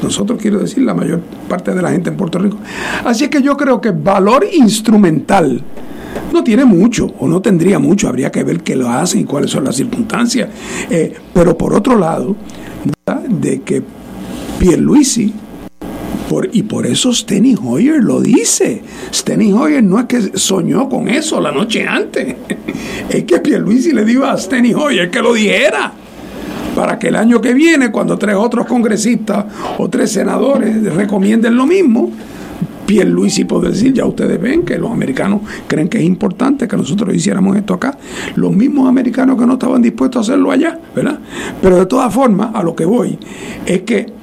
Nosotros quiero decir la mayor parte de la gente en Puerto Rico. Así es que yo creo que valor instrumental no tiene mucho o no tendría mucho, habría que ver qué lo hacen y cuáles son las circunstancias. Eh, pero por otro lado, de que Pierluisi, por, y por eso Steny Hoyer lo dice. Steny Hoyer no es que soñó con eso la noche antes, es que Pierluisi le dijo a Steny Hoyer que lo dijera para que el año que viene, cuando tres otros congresistas o tres senadores recomienden lo mismo, y puede decir, ya ustedes ven que los americanos creen que es importante que nosotros hiciéramos esto acá. Los mismos americanos que no estaban dispuestos a hacerlo allá, ¿verdad? Pero de todas formas, a lo que voy, es que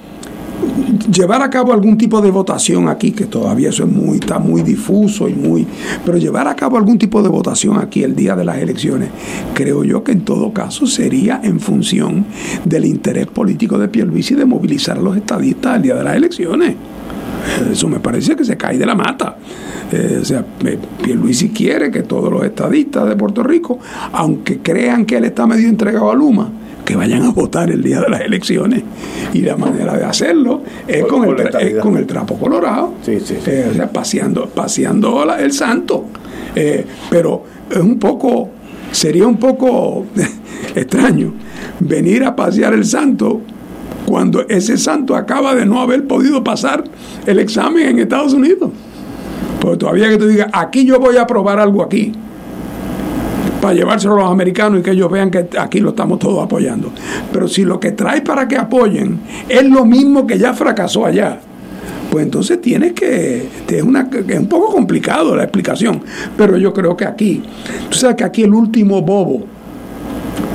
llevar a cabo algún tipo de votación aquí, que todavía eso es muy, está muy difuso y muy, pero llevar a cabo algún tipo de votación aquí el día de las elecciones, creo yo que en todo caso sería en función del interés político de Pierluisi de movilizar a los estadistas el día de las elecciones. Eso me parece que se cae de la mata. Eh, o sea, Pierluisi quiere que todos los estadistas de Puerto Rico, aunque crean que él está medio entregado a Luma, que vayan a votar el día de las elecciones. Y la manera de hacerlo es, con, el, con el trapo colorado, sí, sí, eh, o sea, paseando, paseando el santo. Eh, pero es un poco, sería un poco extraño venir a pasear el santo cuando ese santo acaba de no haber podido pasar el examen en Estados Unidos. Porque todavía que tú digas, aquí yo voy a probar algo aquí, para llevárselo a los americanos y que ellos vean que aquí lo estamos todos apoyando. Pero si lo que trae para que apoyen es lo mismo que ya fracasó allá, pues entonces tienes que, es, una, es un poco complicado la explicación, pero yo creo que aquí, tú sabes que aquí el último bobo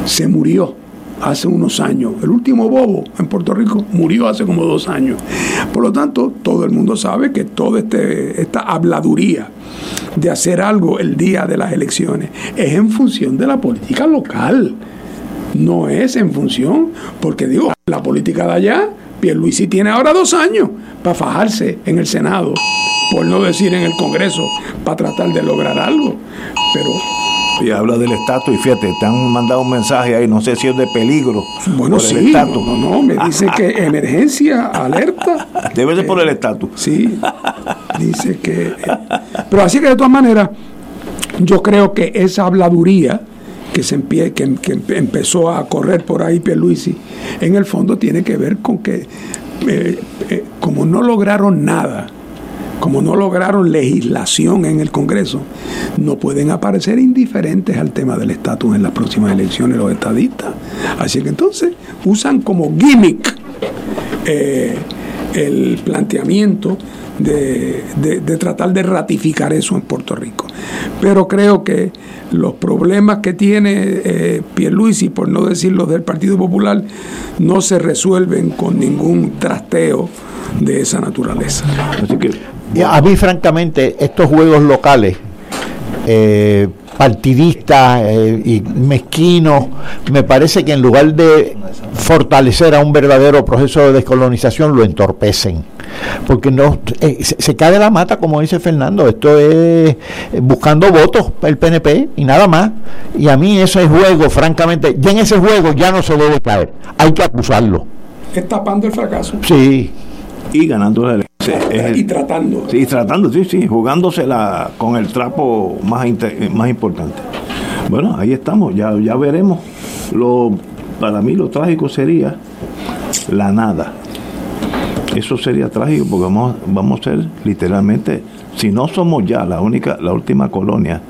se murió hace unos años. El último bobo en Puerto Rico murió hace como dos años. Por lo tanto, todo el mundo sabe que toda este, esta habladuría de hacer algo el día de las elecciones es en función de la política local. No es en función, porque digo, la política de allá, Pierluisi tiene ahora dos años para fajarse en el Senado, por no decir en el Congreso, para tratar de lograr algo. Pero y habla del estatus y fíjate, te han mandado un mensaje ahí, no sé si es de peligro. Bueno, sí, no, no, me dice que emergencia, alerta. Debe ser por el estatus. Sí, dice que... pero así que de todas maneras, yo creo que esa habladuría que, se empie, que, empezó a correr por ahí Pierluisi, en el fondo tiene que ver con que eh, eh, como no lograron nada, como no lograron legislación en el Congreso, no pueden aparecer indiferentes al tema del estatus en las próximas elecciones los estadistas. Así que entonces usan como gimmick eh, el planteamiento de, tratar de ratificar eso en Puerto Rico. Pero creo que los problemas que tiene eh, Pierluisi, por no decir los del Partido Popular, no se resuelven con ningún trasteo de esa naturaleza. Así que a mí, francamente, estos juegos locales, eh, partidistas eh, y mezquinos, me parece que en lugar de fortalecer a un verdadero proceso de descolonización, lo entorpecen. Porque no eh, se, cae de la mata, como dice Fernando. Esto es buscando votos el PNP y nada más. Y a mí ese juego, francamente, ya en ese juego ya no se debe caer. Hay que acusarlo. Es tapando el fracaso. Sí. Y ganando la elección y tratando. Sí, tratando, sí, sí, jugándosela con el trapo más, más importante. Bueno, ahí estamos, ya, ya veremos. Lo, para mí lo trágico sería la nada. Eso sería trágico porque vamos, vamos a ser literalmente, si no somos ya la única, la última colonia,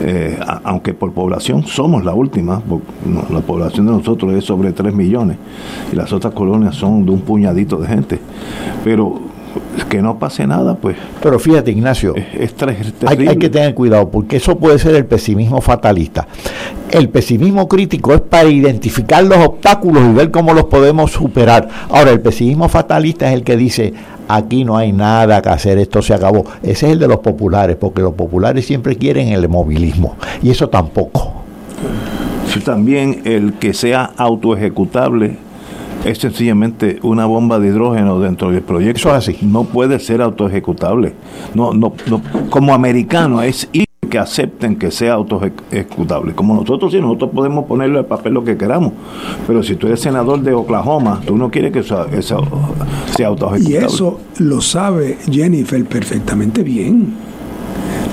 eh, aunque por población somos la última, la población de nosotros es sobre 3 millones y las otras colonias son de un puñadito de gente. Pero que no pase nada, pues. Pero fíjate, Ignacio, hay, que tener cuidado porque eso puede ser el pesimismo fatalista. El pesimismo crítico es para identificar los obstáculos y ver cómo los podemos superar. Ahora, el pesimismo fatalista es el que dice, aquí no hay nada que hacer, esto se acabó. Ese es el de los populares, porque los populares siempre quieren el movilismo y eso tampoco. también el que sea autoejecutable es sencillamente una bomba de hidrógeno dentro del proyecto. así. No puede ser autoejecutable. No, no, no, como americano es que acepten que sea autoejecutable. Como nosotros sí, nosotros podemos ponerle al papel lo que queramos. Pero si tú eres senador de Oklahoma, tú no quieres que sea, sea autoejecutable. Y eso lo sabe Jennifer perfectamente bien.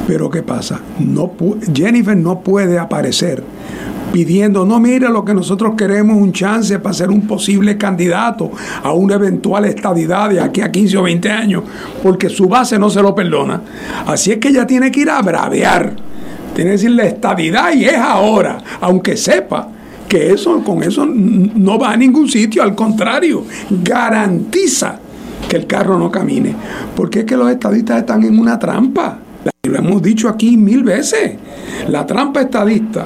Pero ¿qué pasa? No Jennifer no puede aparecer pidiendo, no, mira, lo que nosotros queremos un chance para ser un posible candidato a una eventual estadidad de aquí a 15 o 20 años, porque su base no se lo perdona. Así es que ella tiene que ir a bravear, tiene que decir la estadidad y es ahora, aunque sepa que eso con eso no va a ningún sitio, al contrario, garantiza que el carro no camine, porque es que los estadistas están en una trampa. Lo hemos dicho aquí mil veces. La trampa estadista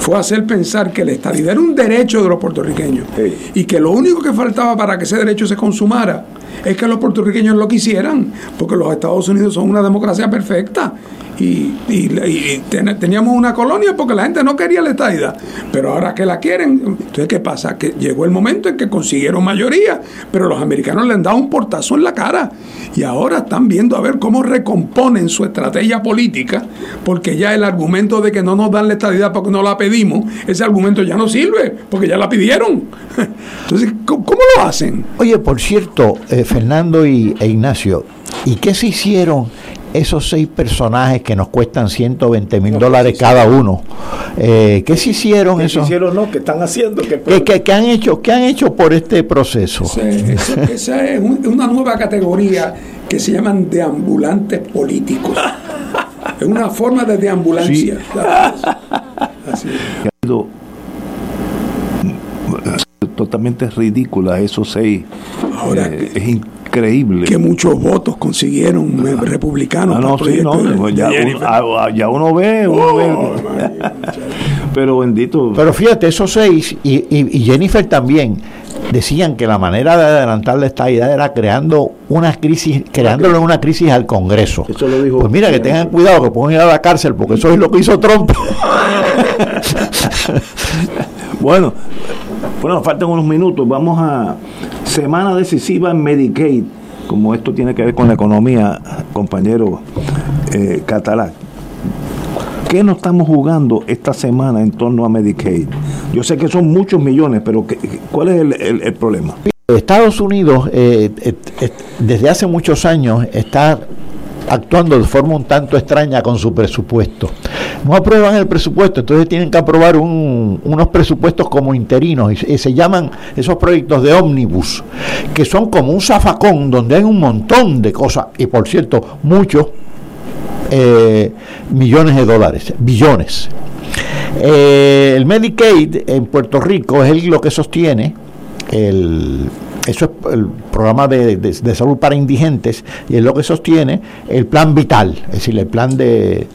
fue hacer pensar que la estadidad era un derecho de los puertorriqueños y que lo único que faltaba para que ese derecho se consumara es que los puertorriqueños lo quisieran, porque los Estados Unidos son una democracia perfecta y, teníamos una colonia porque la gente no quería la estadidad. Pero ahora que la quieren, entonces ¿qué pasa? Que llegó el momento en que consiguieron mayoría, pero los americanos le han dado un portazo en la cara y ahora están viendo a ver cómo recomponen su estrategia política, porque ya el argumento de que no nos dan la estadidad porque no la pedimos, ese argumento ya no sirve, porque ya la pidieron. Entonces, ¿cómo, lo hacen? Oye, por cierto, eh, Fernando y, e Ignacio, ¿y qué se hicieron esos seis personajes que nos cuestan 120 mil dólares cada uno, eh, ¿qué se hicieron ¿Qué se hicieron no? ¿Qué están haciendo? ¿Qué, han hecho, ¿Qué han hecho por este proceso? esa es una nueva categoría que se llaman deambulantes políticos. es una forma de deambulancia. Así. Totalmente ridícula esos seis. Ahora, eh, es increíble. Que muchos votos consiguieron eh, republicanos. Ah, no, sí, no, ya, ah, ya, uno ve, uno oh, Pero bendito. Pero fíjate, esos seis, y, y, Jennifer también, decían que la manera de adelantar esta idea era creando una crisis, creándole una crisis al Congreso. Eso lo dijo. Pues mira, que tengan cuidado, que pueden ir a la cárcel, porque eso es lo que hizo Trump. bueno, bueno, nos faltan unos minutos. Vamos a semana decisiva en Medicaid. Como esto tiene que ver con la economía, compañero eh, catalán. ¿Qué nos estamos jugando esta semana en torno a Medicaid? Yo sé que son muchos millones, pero ¿cuál es el, problema? Estados Unidos eh, eh, desde hace muchos años está actuando de forma un tanto extraña con su presupuesto. No aprueban el presupuesto, entonces tienen que aprobar unos presupuestos como interinos y, se llaman esos proyectos de ómnibus, que son como un zafacón donde hay un montón de cosas y por cierto muchos eh, millones de dólares, billones. Eh, el Medicaid en Puerto Rico es lo que sostiene el eso es el programa de, salud para indigentes y es lo que sostiene el plan vital, es decir, el plan de,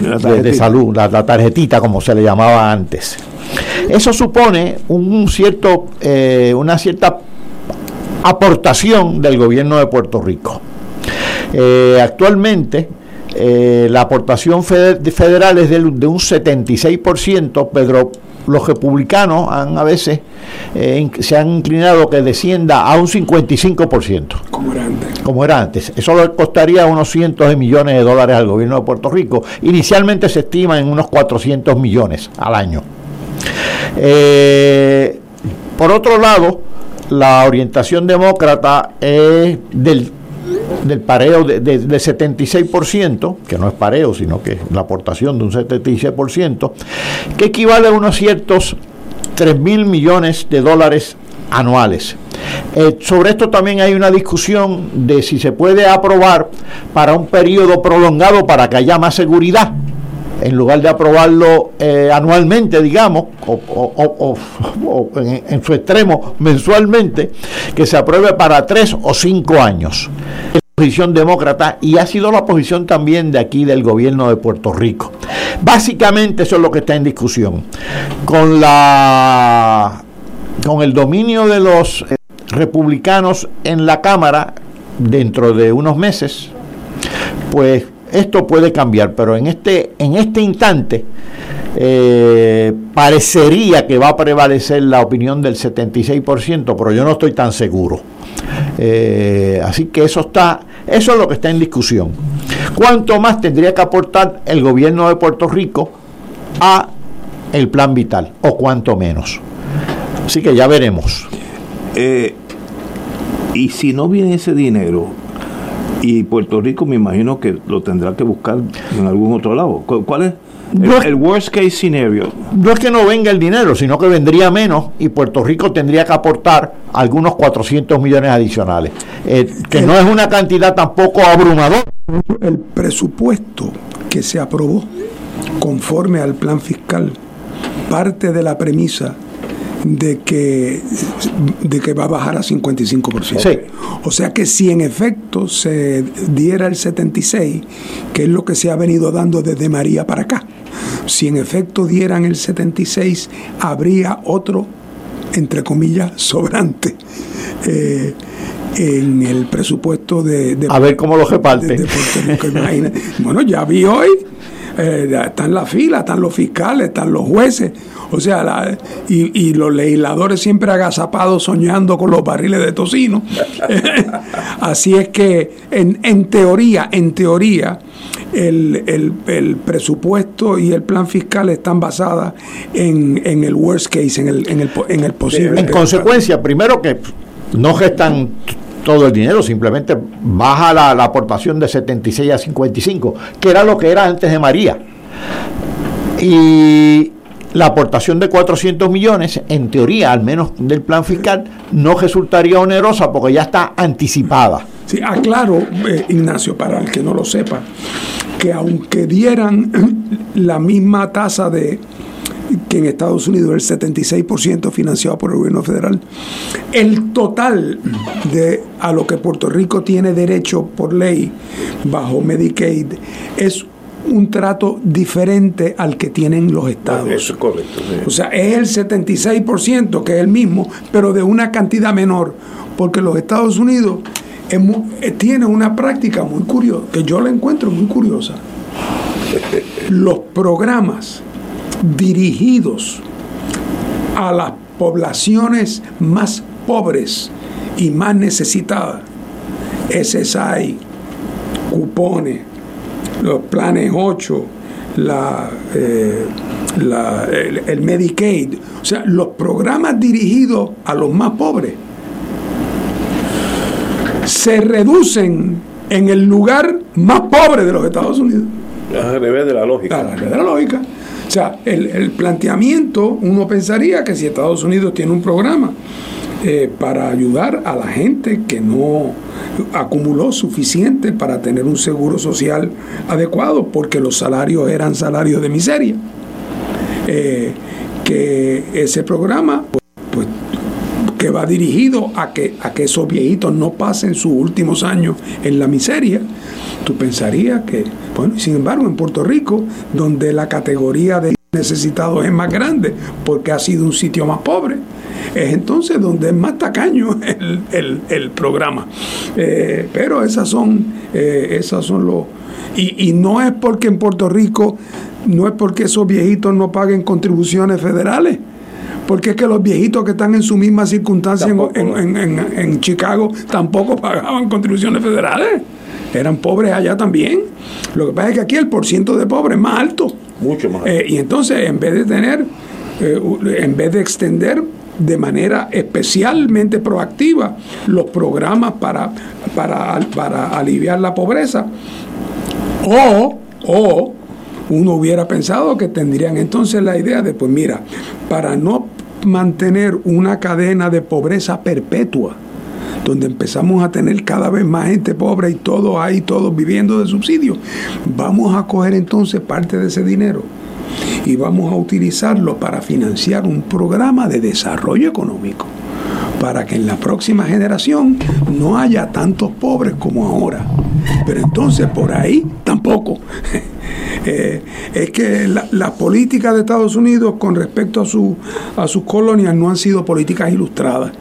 de salud, la, tarjetita como se le llamaba antes. Eso supone un cierto, eh, una cierta aportación del gobierno de Puerto Rico. Eh, actualmente eh, la aportación federal es de, de un 76%, Pedro los republicanos han a veces eh, se han inclinado que descienda a un 55%. Como era antes. Como era antes. Eso le costaría unos cientos de millones de dólares al gobierno de Puerto Rico. Inicialmente se estima en unos 400 millones al año. Eh, por otro lado, la orientación demócrata es del del pareo de, de, 76%, que no es pareo, sino que es la aportación de un 76%, que equivale a unos ciertos 3 mil millones de dólares anuales. Eh, sobre esto también hay una discusión de si se puede aprobar para un periodo prolongado para que haya más seguridad en lugar de aprobarlo eh, anualmente, digamos, o, en, su extremo mensualmente, que se apruebe para tres o cinco años. Es la posición demócrata y ha sido la posición también de aquí del gobierno de Puerto Rico. Básicamente eso es lo que está en discusión. Con la con el dominio de los eh, republicanos en la Cámara dentro de unos meses, pues esto puede cambiar, pero en este, en este instante eh, parecería que va a prevalecer la opinión del 76%, pero yo no estoy tan seguro. Eh, así que eso está, eso es lo que está en discusión. ¿Cuánto más tendría que aportar el gobierno de Puerto Rico a el plan vital o cuánto menos? Así que ya veremos. Eh, y si no viene ese dinero, y Puerto Rico me imagino que lo tendrá que buscar en algún otro lado. ¿Cuál es el, worst case scenario? No es que no venga el dinero, sino que vendría menos y Puerto Rico tendría que aportar algunos 400 millones adicionales, eh, que no es una cantidad tampoco abrumadora. El presupuesto que se aprobó conforme al plan fiscal parte de la premisa de que, de que va a bajar a 55%. O sea que si en efecto se diera el 76, que es lo que se ha venido dando desde María para acá, si en efecto dieran el 76, habría otro, entre comillas, sobrante. Eh, en el presupuesto de, a ver cómo lo reparte bueno ya vi hoy eh, están las filas están los fiscales están los jueces o sea y, los legisladores siempre agazapados soñando con los barriles de tocino así es que en, en teoría en teoría el, el, presupuesto y el plan fiscal están basadas en, en el worst case, en el, en el, en el posible. En consecuencia, primero que no gestan todo el dinero, simplemente baja la, aportación de 76 a 55, que era lo que era antes de María. Y la aportación de 400 millones, en teoría, al menos del plan fiscal, no resultaría onerosa porque ya está anticipada. Sí, aclaro, eh, Ignacio, para el que no lo sepa, que aunque dieran la misma tasa de que en Estados Unidos el 76% financiado por el gobierno federal, el total de a lo que Puerto Rico tiene derecho por ley bajo Medicaid es un trato diferente al que tienen los estados. Eso es correcto. O sea, es el 76%, que es el mismo, pero de una cantidad menor, porque los Estados Unidos eh, tiene una práctica muy curiosa, que yo la encuentro muy curiosa. Los programas dirigidos a las poblaciones más pobres y más necesitadas, SSI, cupones, los planes 8, la, eh, el, el Medicaid, o sea, los programas dirigidos a los más pobres se reducen en el lugar más pobre de los Estados Unidos. Al revés de la lógica. Al revés de la lógica. O sea, el, planteamiento, uno pensaría que si Estados Unidos tiene un programa eh, para ayudar a la gente que no acumuló suficiente para tener un seguro social adecuado, porque los salarios eran salarios de miseria, eh, que ese programa que va dirigido a que, a que esos viejitos no pasen sus últimos años en la miseria, tú pensarías que, bueno, sin embargo, en Puerto Rico, donde la categoría de necesitados es más grande, porque ha sido un sitio más pobre, es entonces donde es más tacaño el, programa. Eh, pero esas son, eh, esas son los... Y, y no es porque en Puerto Rico, no es porque esos viejitos no paguen contribuciones federales porque es que los viejitos que están en su misma circunstancia en, Chicago tampoco pagaban contribuciones federales. Eran pobres allá también. Lo que pasa es que aquí el porciento de pobres es más alto. Mucho más. Eh, y entonces, en vez de tener, eh, en vez de extender de manera especialmente proactiva los programas para, para, para aliviar la pobreza, o, o uno hubiera pensado que tendrían entonces la idea de, pues mira, para no mantener una cadena de pobreza perpetua, donde empezamos a tener cada vez más gente pobre y todos ahí, todos viviendo de subsidios, vamos a coger entonces parte de ese dinero y vamos a utilizarlo para financiar un programa de desarrollo económico para que en la próxima generación no haya tantos pobres como ahora. Pero entonces por ahí tampoco. Eh, es que las la políticas de Estados Unidos con respecto a, a sus colonias no han sido políticas ilustradas.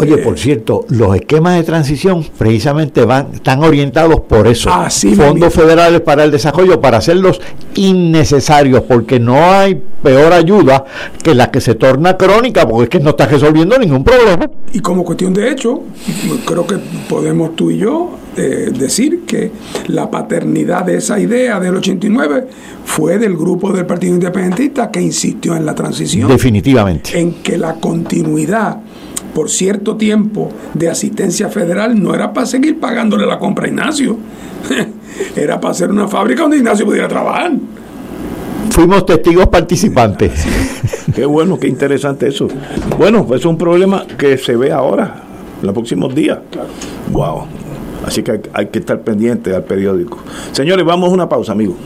Oye, por cierto, los esquemas de transición precisamente van, están orientados por eso. Fondos federales para el desarrollo, para hacerlos innecesarios, porque no hay peor ayuda que la que se torna crónica, porque es que no está resolviendo ningún problema. Y como cuestión de hecho, creo que podemos tú y yo eh, decir que la paternidad de esa idea del 89 fue del grupo del Partido Independentista que insistió en la transición. Definitivamente. En que la continuidad por cierto tiempo de asistencia federal no era para seguir pagándole la compra a Ignacio, era para hacer una fábrica donde Ignacio pudiera trabajar. Fuimos testigos participantes. qué bueno, qué interesante eso. Bueno, pues es un problema que se ve ahora, en los próximos días. Wow. Así que hay, que estar pendiente al periódico. Señores, vamos a una pausa, amigos.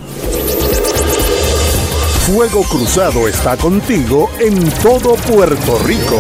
Fuego Cruzado está contigo en todo Puerto Rico.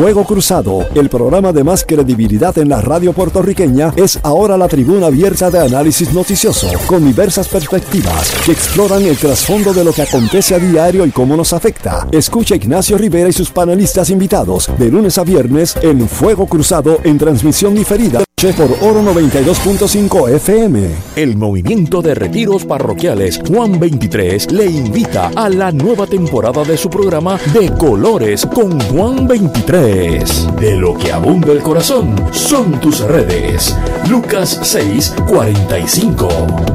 Fuego Cruzado, el programa de más credibilidad en la radio puertorriqueña, es ahora la tribuna abierta de análisis noticioso, con diversas perspectivas que exploran el trasfondo de lo que acontece a diario y cómo nos afecta. Escucha Ignacio Rivera y sus panelistas invitados de lunes a viernes en Fuego Cruzado en transmisión diferida por Oro 92.5 FM. El movimiento de retiros parroquiales Juan 23 le invita a la nueva temporada de su programa De Colores con Juan 23. De lo que abunda el corazón son tus redes. Lucas 6, 45.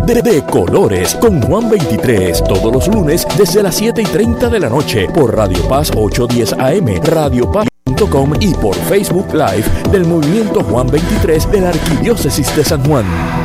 De, de Colores con Juan 23. Todos los lunes desde las 7 y 30 de la noche por Radio Paz 810 AM. Radio Paz y por Facebook Live del Movimiento Juan 23 de la Arquidiócesis de San Juan.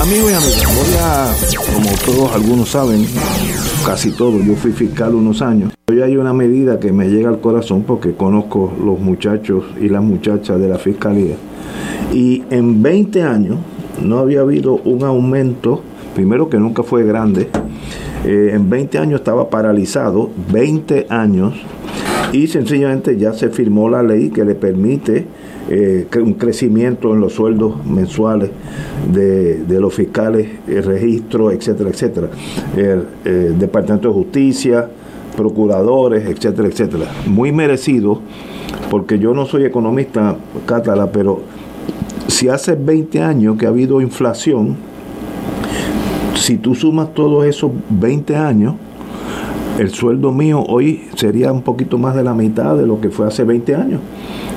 Amigos y amigas, como todos algunos saben, casi todos, yo fui fiscal unos años. Hoy hay una medida que me llega al corazón porque conozco los muchachos y las muchachas de la fiscalía. Y en 20 años no había habido un aumento, primero que nunca fue grande, eh, en 20 años estaba paralizado, 20 años, y sencillamente ya se firmó la ley que le permite eh, un crecimiento en los sueldos mensuales de, los fiscales, el registro, etcétera, etcétera. El, Departamento de Justicia, procuradores, etcétera, etcétera. Muy merecido, porque yo no soy economista, Cátala, pero si hace 20 años que ha habido inflación, si tú sumas todos esos 20 años, el sueldo mío hoy sería un poquito más de la mitad de lo que fue hace 20 años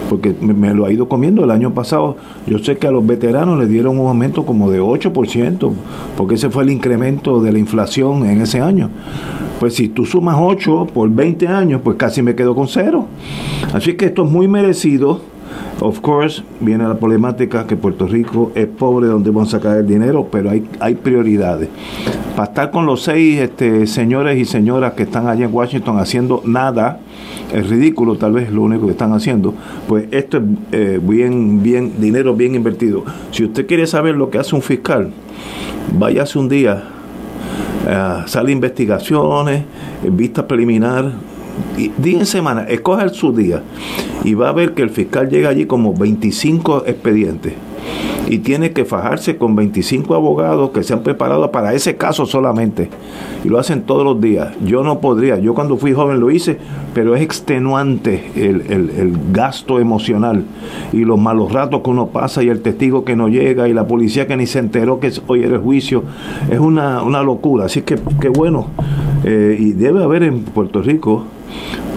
porque me, lo ha ido comiendo el año pasado. Yo sé que a los veteranos le dieron un aumento como de 8%, porque ese fue el incremento de la inflación en ese año. Pues si tú sumas 8 por 20 años, pues casi me quedo con cero. Así que esto es muy merecido. Of course, viene la problemática que Puerto Rico es pobre donde vamos a sacar el dinero, pero hay, hay prioridades. Para estar con los seis este, señores y señoras que están allá en Washington haciendo nada, es ridículo tal vez lo único que están haciendo, pues esto es eh, bien, bien, dinero bien invertido. Si usted quiere saber lo que hace un fiscal, váyase un día, uh, sale investigaciones, vista preliminar, día en semana, su día y va a ver que el fiscal llega allí como 25 expedientes y tiene que fajarse con 25 abogados que se han preparado para ese caso solamente y lo hacen todos los días. Yo no podría, yo cuando fui joven lo hice, pero es extenuante el, el gasto emocional y los malos ratos que uno pasa y el testigo que no llega y la policía que ni se enteró que hoy era el juicio. Es una, locura. Así que qué bueno. Eh, y debe haber en Puerto Rico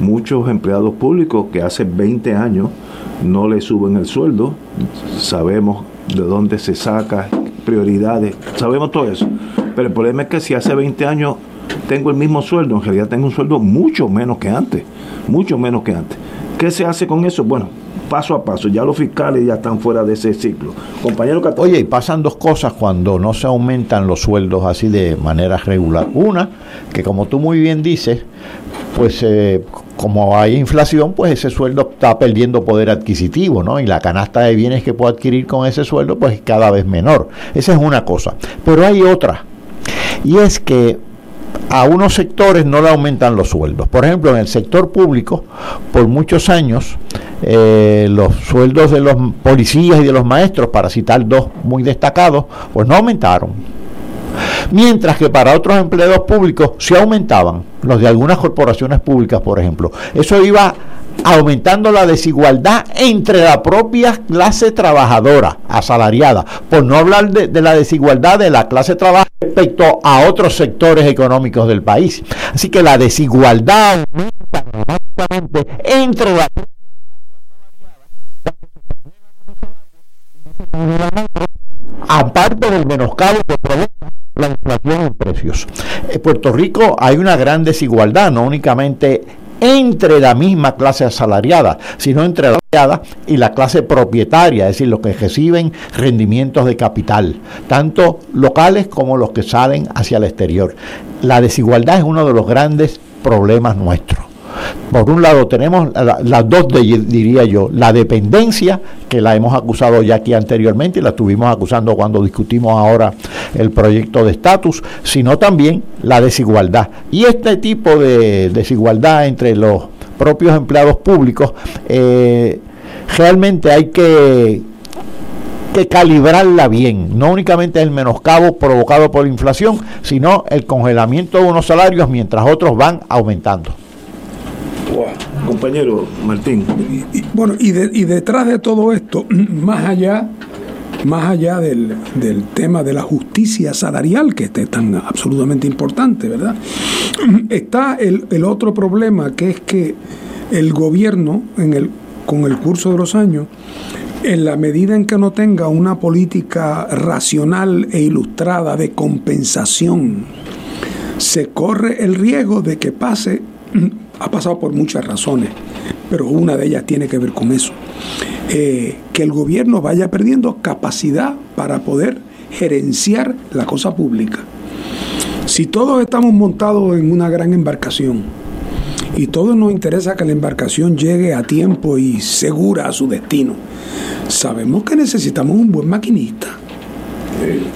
muchos empleados públicos que hace 20 años no le suben el sueldo. Sabemos de dónde se saca, prioridades, sabemos todo eso. Pero el problema es que si hace 20 años tengo el mismo sueldo, en realidad tengo un sueldo mucho menos que antes, mucho menos que antes. ¿Qué se hace con eso? Bueno, paso a paso. Ya los fiscales ya están fuera de ese ciclo. Compañero Oye, y pasan dos cosas cuando no se aumentan los sueldos así de manera regular. Una, que como tú muy bien dices, pues eh, como hay inflación, pues ese sueldo está perdiendo poder adquisitivo, ¿no? Y la canasta de bienes que puede adquirir con ese sueldo, pues es cada vez menor. Esa es una cosa. Pero hay otra. Y es que a unos sectores no le aumentan los sueldos. Por ejemplo, en el sector público, por muchos años, eh, los sueldos de los policías y de los maestros, para citar dos muy destacados, pues no aumentaron. Mientras que para otros empleados públicos se aumentaban, los de algunas corporaciones públicas, por ejemplo. Eso iba aumentando la desigualdad entre la propia clase trabajadora asalariada, por no hablar de, la desigualdad de la clase trabajadora respecto a otros sectores económicos del país. Así que la desigualdad aumenta dramáticamente entre la aparte del menoscabo que provoca la inflación en precios. En Puerto Rico hay una gran desigualdad, no únicamente entre la misma clase asalariada, sino entre la y la clase propietaria, es decir, los que reciben rendimientos de capital, tanto locales como los que salen hacia el exterior. La desigualdad es uno de los grandes problemas nuestros. Por un lado tenemos las dos, diría yo, la dependencia, que la hemos acusado ya aquí anteriormente y la estuvimos acusando cuando discutimos ahora el proyecto de estatus, sino también la desigualdad. Y este tipo de desigualdad entre los propios empleados públicos, eh, realmente hay que que calibrarla bien. No únicamente el menoscabo provocado por la inflación, sino el congelamiento de unos salarios mientras otros van aumentando. Compañero Martín. Y, bueno, y, y, detrás de todo esto, más allá, más allá del, tema de la justicia salarial, que es tan absolutamente importante, ¿verdad? Está el, el otro problema, que es que el gobierno, en el, con el curso de los años, en la medida en que no tenga una política racional e ilustrada de compensación, se corre el riesgo de que pase ha pasado por muchas razones, pero una de ellas tiene que ver con eso. Eh, que el gobierno vaya perdiendo capacidad para poder gerenciar la cosa pública. Si todos estamos montados en una gran embarcación y todos nos interesa que la embarcación llegue a tiempo y segura a su destino, sabemos que necesitamos un buen maquinista.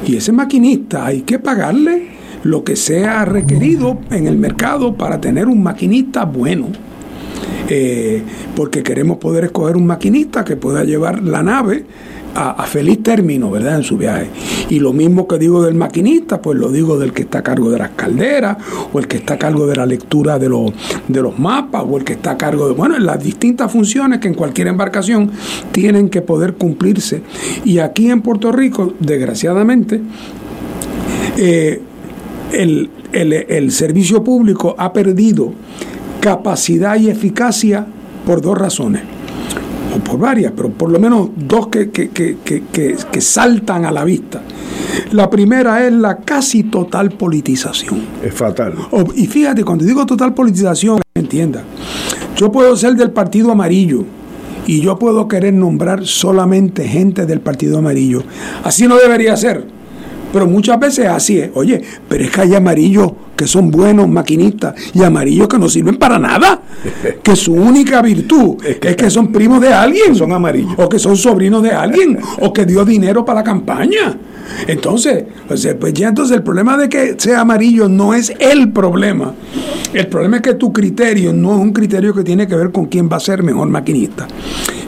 Y ese maquinista hay que pagarle lo que sea requerido en el mercado para tener un maquinista bueno. Eh, porque queremos poder escoger un maquinista que pueda llevar la nave a, feliz término, ¿verdad?, en su viaje. Y lo mismo que digo del maquinista, pues lo digo del que está a cargo de las calderas, o el que está a cargo de la lectura de los, de los mapas, o el que está a cargo de, bueno, las distintas funciones que en cualquier embarcación tienen que poder cumplirse. Y aquí en Puerto Rico, desgraciadamente, eh, el, servicio público ha perdido capacidad y eficacia por dos razones o por varias, pero por lo menos dos que, que, saltan a la vista. La primera es la casi total politización. Es fatal. y fíjate, cuando digo total politización, entienda, yo puedo ser del partido amarillo y yo puedo querer nombrar solamente gente del partido amarillo. Así no debería ser. Pero muchas veces así es. Oye, pero es que hay amarillos que son buenos maquinistas y amarillos que no sirven para nada. Que su única virtud es que son primos de alguien. Son amarillos. O que son sobrinos de alguien. o que dio dinero para la campaña. Entonces, pues, pues ya entonces el problema de que sea amarillo no es el problema. El problema es que tu criterio no es un criterio que tiene que ver con quién va a ser mejor maquinista.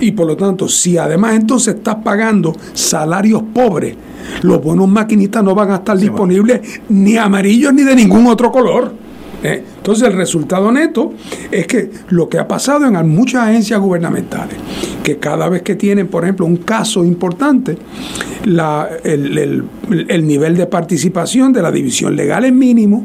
Y por lo tanto, si además entonces estás pagando salarios pobres, los buenos maquinistas no van a estar disponibles ni amarillos ni de ningún otro color. ¿eh? Entonces el resultado neto es que lo que ha pasado en muchas agencias gubernamentales, que cada vez que tienen, por ejemplo, un caso importante, el, el nivel de participación de la división legal es mínimo,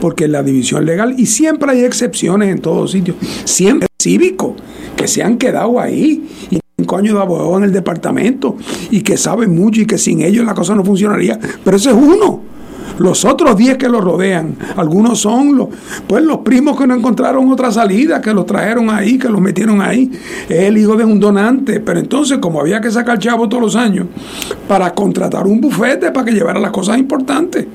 porque la división legal, y siempre hay excepciones en todos sitios, siempre cívicos que se han quedado ahí y cinco años de abogado en el departamento y que saben mucho y que sin ellos la cosa no funcionaría, pero ese es uno. Los otros 10 que lo rodean, algunos son los, pues los primos que no encontraron otra salida, que los trajeron ahí, que los metieron ahí. Es el hijo de un donante. Pero entonces, como había que sacar chavo todos los años para contratar un bufete para que llevara las cosas importantes.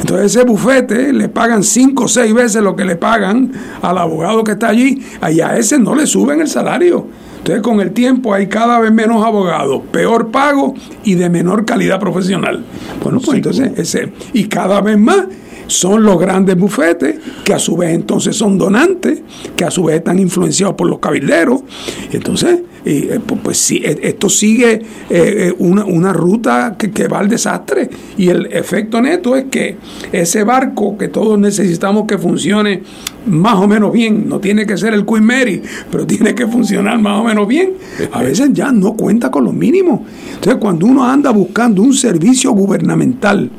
Entonces ese bufete le pagan cinco o seis veces lo que le pagan al abogado que está allí, y a ese no le suben el salario. Entonces con el tiempo hay cada vez menos abogados, peor pago y de menor calidad profesional. Bueno, pues entonces ese, y cada vez más son los grandes bufetes, que a su vez entonces son donantes, que a su vez están influenciados por los cabilderos. Entonces, eh, pues, pues e, esto sigue eh, eh, una, una, ruta que, que, va al desastre. Y el efecto neto es que ese barco que todos necesitamos que funcione más o menos bien, no tiene que ser el Queen Mary, pero tiene que funcionar más o menos bien, a veces ya no cuenta con los mínimos. Entonces, cuando uno anda buscando un servicio gubernamental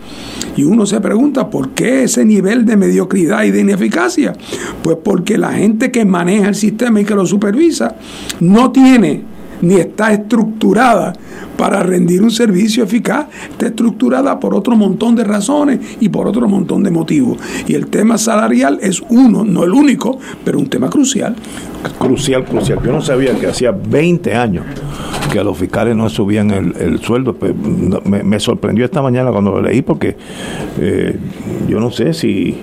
y uno se pregunta por qué ese nivel de mediocridad y de ineficacia, pues porque la gente que maneja el sistema y que lo supervisa no tiene ni está estructurada para rendir un servicio eficaz, está estructurada por otro montón de razones y por otro montón de motivos. Y el tema salarial es uno, no el único, pero un tema crucial. Crucial, crucial. Yo no sabía que hacía 20 años que a los fiscales no subían el, sueldo. Pues, me, sorprendió esta mañana cuando lo leí porque eh, yo no sé si...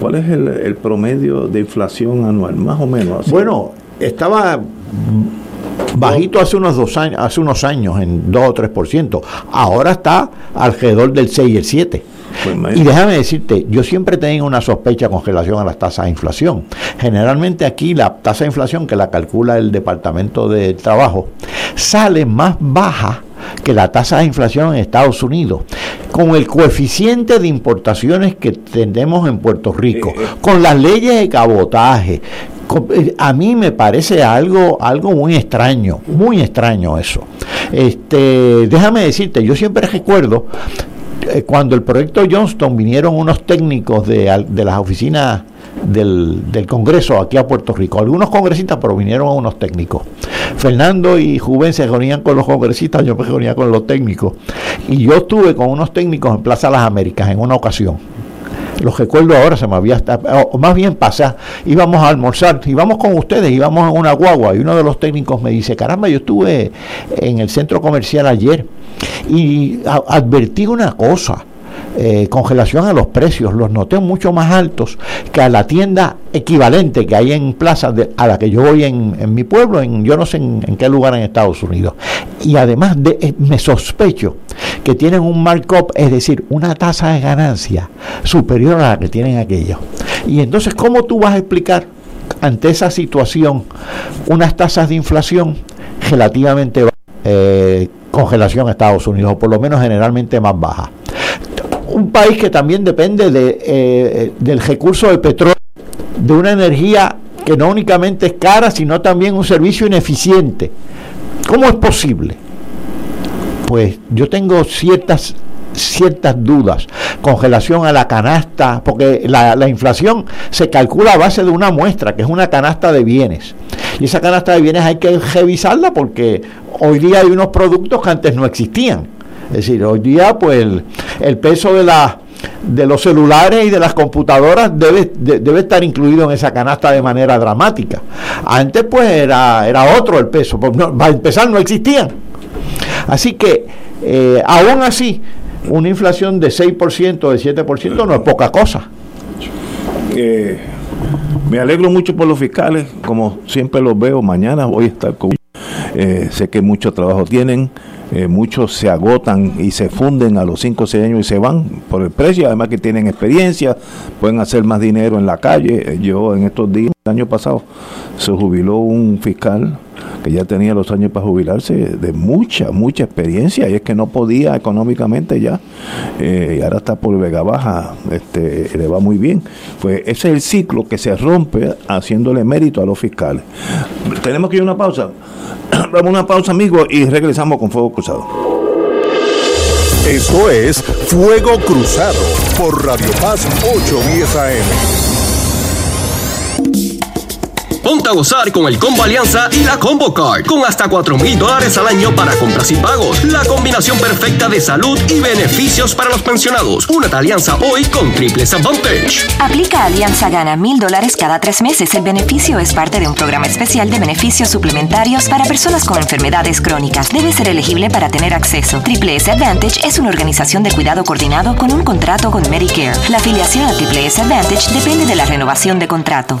¿Cuál es el, el, promedio de inflación anual? Más o menos. Bueno, estaba bajito hace unos dos años, hace unos años en 2 o 3%. Ahora está alrededor del 6 y el 7. Pues, y déjame decirte, yo siempre tengo una sospecha con relación a las tasas de inflación. Generalmente aquí la tasa de inflación que la calcula el Departamento de Trabajo sale más baja que la tasa de inflación en Estados Unidos, con el coeficiente de importaciones que tenemos en Puerto Rico, con las leyes de cabotaje, a mí me parece algo, algo muy extraño, muy extraño eso. Este, déjame decirte, yo siempre recuerdo eh, cuando el proyecto Johnston vinieron unos técnicos de, las oficinas del, Congreso aquí a Puerto Rico. Algunos congresistas, pero vinieron unos técnicos. Fernando y Juven se reunían con los congresistas, yo me reunía con los técnicos. Y yo estuve con unos técnicos en Plaza Las Américas en una ocasión los recuerdo ahora, se me había, o más bien pasa, íbamos a almorzar, íbamos con ustedes, íbamos en una guagua y uno de los técnicos me dice, caramba, yo estuve en el centro comercial ayer y advertí una cosa, eh, congelación a los precios, los noté mucho más altos que a la tienda equivalente que hay en plaza a la que yo voy en, mi pueblo, en yo no sé en, qué lugar en Estados Unidos. Y además de, eh, me sospecho que tienen un markup, es decir, una tasa de ganancia superior a la que tienen aquellos. Y entonces, ¿cómo tú vas a explicar ante esa situación unas tasas de inflación relativamente eh, congelación a Estados Unidos, o por lo menos generalmente más baja? Un país que también depende de, eh, del recurso de petróleo, de una energía que no únicamente es cara, sino también un servicio ineficiente. ¿Cómo es posible? Pues yo tengo ciertas ciertas dudas con relación a la canasta, porque la, la, inflación se calcula a base de una muestra, que es una canasta de bienes. Y esa canasta de bienes hay que revisarla porque hoy día hay unos productos que antes no existían. Es decir, hoy día pues el, peso de la de los celulares y de las computadoras debe, debe estar incluido en esa canasta de manera dramática. Antes pues era, era otro el peso, pues, para empezar no existían. Así que eh, aún así, una inflación de 6%, de 7% no es poca cosa. Eh, me alegro mucho por los fiscales, como siempre los veo, mañana voy a estar con... Eh, sé que mucho trabajo tienen eh, muchos se agotan y se funden a los 5 o 6 años y se van por el precio, además que tienen experiencia, pueden hacer más dinero en la calle. Yo en estos días, el año pasado, se jubiló un fiscal que ya tenía los años para jubilarse, de mucha, mucha experiencia, y es que no podía económicamente ya, eh, y ahora está por Vega Baja, este, le va muy bien. Pues ese es el ciclo que se rompe haciéndole mérito a los fiscales. Tenemos que ir a una pausa. Vamos a una pausa, amigos, y regresamos con Fuego Cruzado. Esto es Fuego Cruzado por Radio Paz 810 AM. Ponte a gozar con el Combo Alianza y la Combo Card, con hasta 4 mil dólares al año para compras y pagos. La combinación perfecta de salud y beneficios para los pensionados. Únete a Alianza hoy con Triples Advantage. Aplica Alianza Gana mil dólares cada tres meses. El beneficio es parte de un programa especial de beneficios suplementarios para personas con enfermedades crónicas. Debe ser elegible para tener acceso. Triple S Advantage es una organización de cuidado coordinado con un contrato con Medicare. La afiliación a Triple S Advantage depende de la renovación de contrato.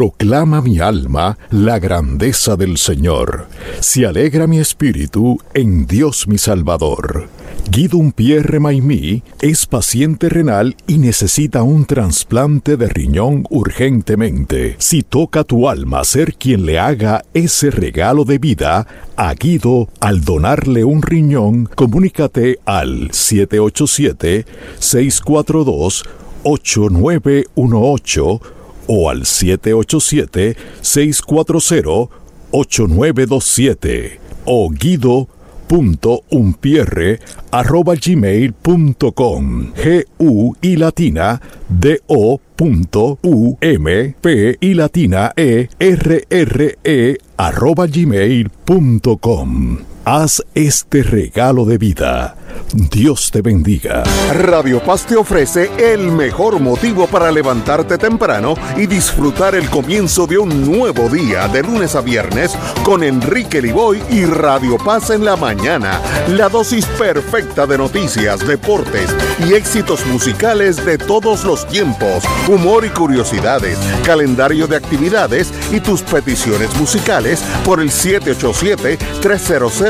Proclama mi alma la grandeza del Señor. Se alegra mi espíritu en Dios mi Salvador. Guido Pierre Maimí es paciente renal y necesita un trasplante de riñón urgentemente. Si toca tu alma ser quien le haga ese regalo de vida a Guido al donarle un riñón, comunícate al 787 642 8918 o al 787-640-8927 o guido.umpierre.gmail.com G-U y latina D-O punto U-M P y latina E-R-R-E arroba gmail.com Haz este regalo de vida. Dios te bendiga. Radio Paz te ofrece el mejor motivo para levantarte temprano y disfrutar el comienzo de un nuevo día de lunes a viernes con Enrique Liboy y Radio Paz en la mañana. La dosis perfecta de noticias, deportes y éxitos musicales de todos los tiempos, humor y curiosidades, calendario de actividades y tus peticiones musicales por el 787 300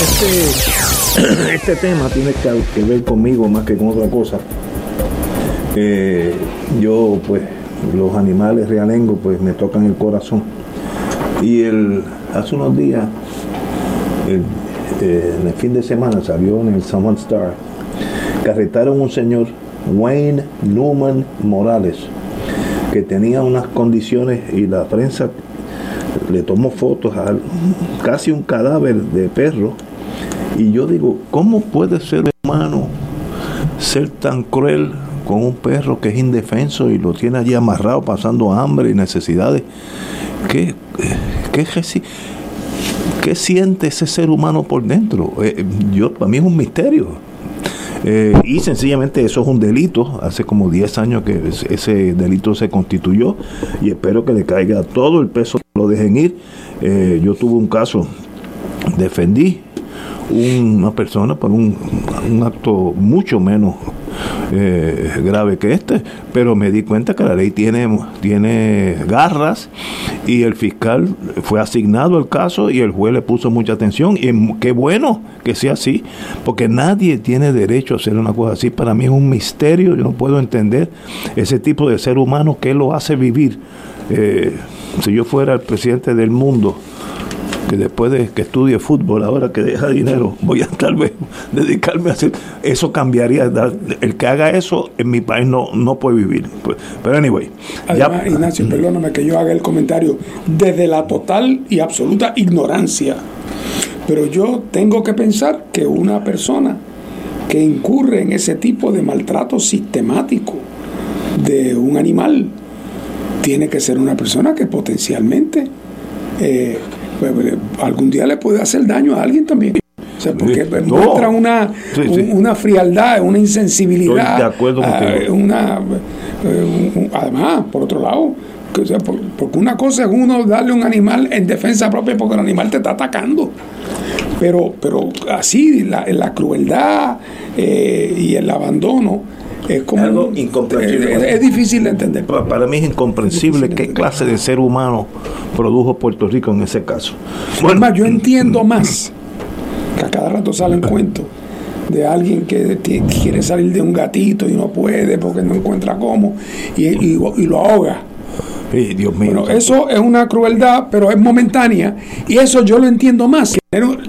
Este, este tema tiene que, ver conmigo más que con otra cosa. Eh, yo, pues, los animales realengos, pues, me tocan el corazón. Y el, hace unos días, eh, en el fin de semana, salió en el Salmon Star, que un señor, Wayne Newman Morales, que tenía unas condiciones y la prensa le tomó fotos a casi un cadáver de perro. Y yo digo, ¿cómo puede ser humano ser tan cruel con un perro que es indefenso y lo tiene allí amarrado pasando hambre y necesidades. ¿Qué, qué, qué siente ese ser humano por dentro? Eh, yo, para mí es un misterio. Eh, y sencillamente eso es un delito. Hace como 10 años que ese delito se constituyó y espero que le caiga todo el peso, lo dejen ir. Eh, yo tuve un caso, defendí una persona por un, un acto mucho menos eh, grave que este, pero me di cuenta que la ley tiene, tiene garras y el fiscal fue asignado al caso y el juez le puso mucha atención y qué bueno que sea así, porque nadie tiene derecho a hacer una cosa así. Para mí es un misterio, yo no puedo entender ese tipo de ser humano que lo hace vivir. Eh, si yo fuera el presidente del mundo, que después de que estudie fútbol, ahora que deja dinero, voy a tal vez dedicarme a hacer, eso cambiaría. El que haga eso en mi país no, no puede vivir. Pues, pero anyway. Además, Ignacio, perdóname que yo haga el comentario desde la total y absoluta ignorancia. Pero yo tengo que pensar que una persona que incurre en ese tipo de maltrato sistemático de un animal tiene que ser una persona que potencialmente eh, pues, pues, algún día le puede hacer daño a alguien también. O sea, porque muestra una, una frialdad, una insensibilidad. de acuerdo una, eh, además, por otro lado, porque una cosa es uno darle un animal en defensa propia porque el animal te está atacando. Pero, pero así, la, la crueldad eh, y el abandono es como algo incomprensible. Es, difícil de entender. Para, mí es incomprensible qué clase de ser humano produjo Puerto Rico en ese caso. Bueno, yo entiendo más que a cada rato salen cuentos de alguien que quiere salir de un gatito y no puede porque no encuentra cómo y, y lo ahoga Dios mío. Bueno, eso es una crueldad, pero es momentánea. Y eso yo lo entiendo más.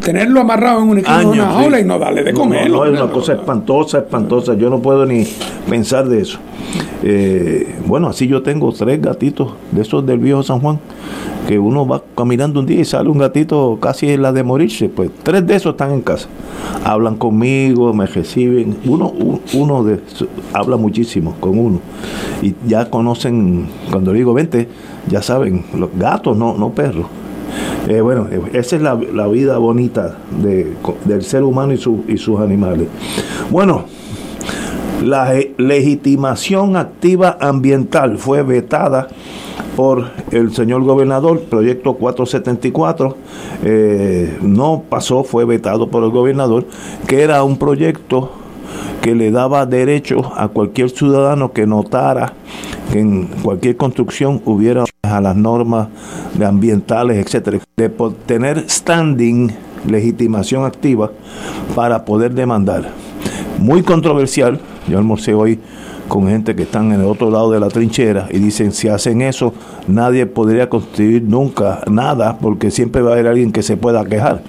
tenerlo amarrado en una jaula y no darle de comer. No, es una cosa espantosa, espantosa. Yo no puedo ni pensar de eso. Eh, bueno, así yo tengo tres gatitos de esos del viejo San Juan que uno va caminando un día y sale un gatito casi en la de morirse, pues tres de esos están en casa. Hablan conmigo, me reciben. Uno, uno de, habla muchísimo con uno. Y ya conocen, cuando digo vente, ya saben, los gatos, no, no perros. Eh, bueno, esa es la, vida bonita de, del ser humano y, y sus animales. Bueno, la legitimación activa ambiental fue vetada por el señor gobernador, proyecto 474, eh, no pasó, fue vetado por el gobernador, que era un proyecto que le daba derecho a cualquier ciudadano que notara que en cualquier construcción hubiera a las normas ambientales, etcétera, de tener standing, legitimación activa para poder demandar. Muy controversial, yo almorcé hoy con gente que están en el otro lado de la trinchera y dicen si hacen eso nadie podría construir nunca nada porque siempre va a haber alguien que se pueda quejar.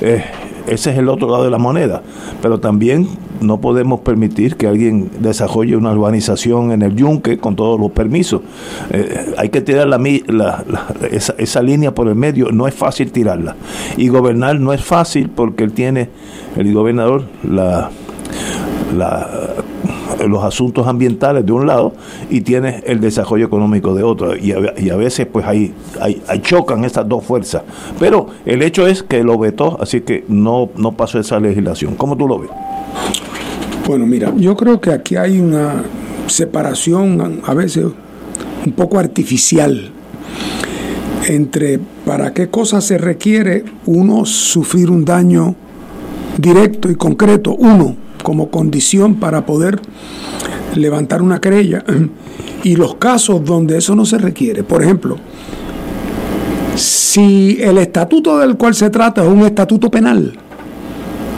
Eh, ese es el otro lado de la moneda. Pero también no podemos permitir que alguien desarrolle una urbanización en el yunque con todos los permisos. Eh, hay que tirar la, esa, esa, línea por el medio, no es fácil tirarla. Y gobernar no es fácil porque él tiene, el gobernador, la, la los asuntos ambientales de un lado y tienes el desarrollo económico de otro. Y a, veces pues ahí, ahí, chocan estas dos fuerzas. Pero el hecho es que lo vetó, así que no, no pasó esa legislación. ¿Cómo tú lo ves? Bueno, mira, yo creo que aquí hay una separación a veces un poco artificial entre para qué cosa se requiere uno sufrir un daño directo y concreto, uno, como condición para poder levantar una querella y los casos donde eso no se requiere. Por ejemplo, si el estatuto del cual se trata es un estatuto penal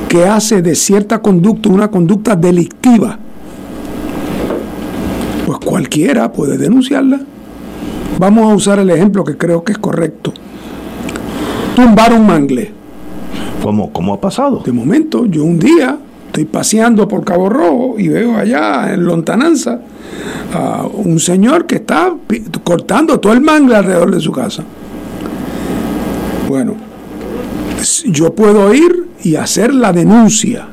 que hace de cierta conducta una conducta delictiva, pues cualquiera puede denunciarla. Vamos a usar el ejemplo que creo que es correcto. Tumbar un mangle. ¿Cómo, ¿Cómo ha pasado? De momento, yo un día estoy paseando por Cabo Rojo y veo allá en Lontananza a un señor que está cortando todo el mangle alrededor de su casa. Bueno, yo puedo ir y hacer la denuncia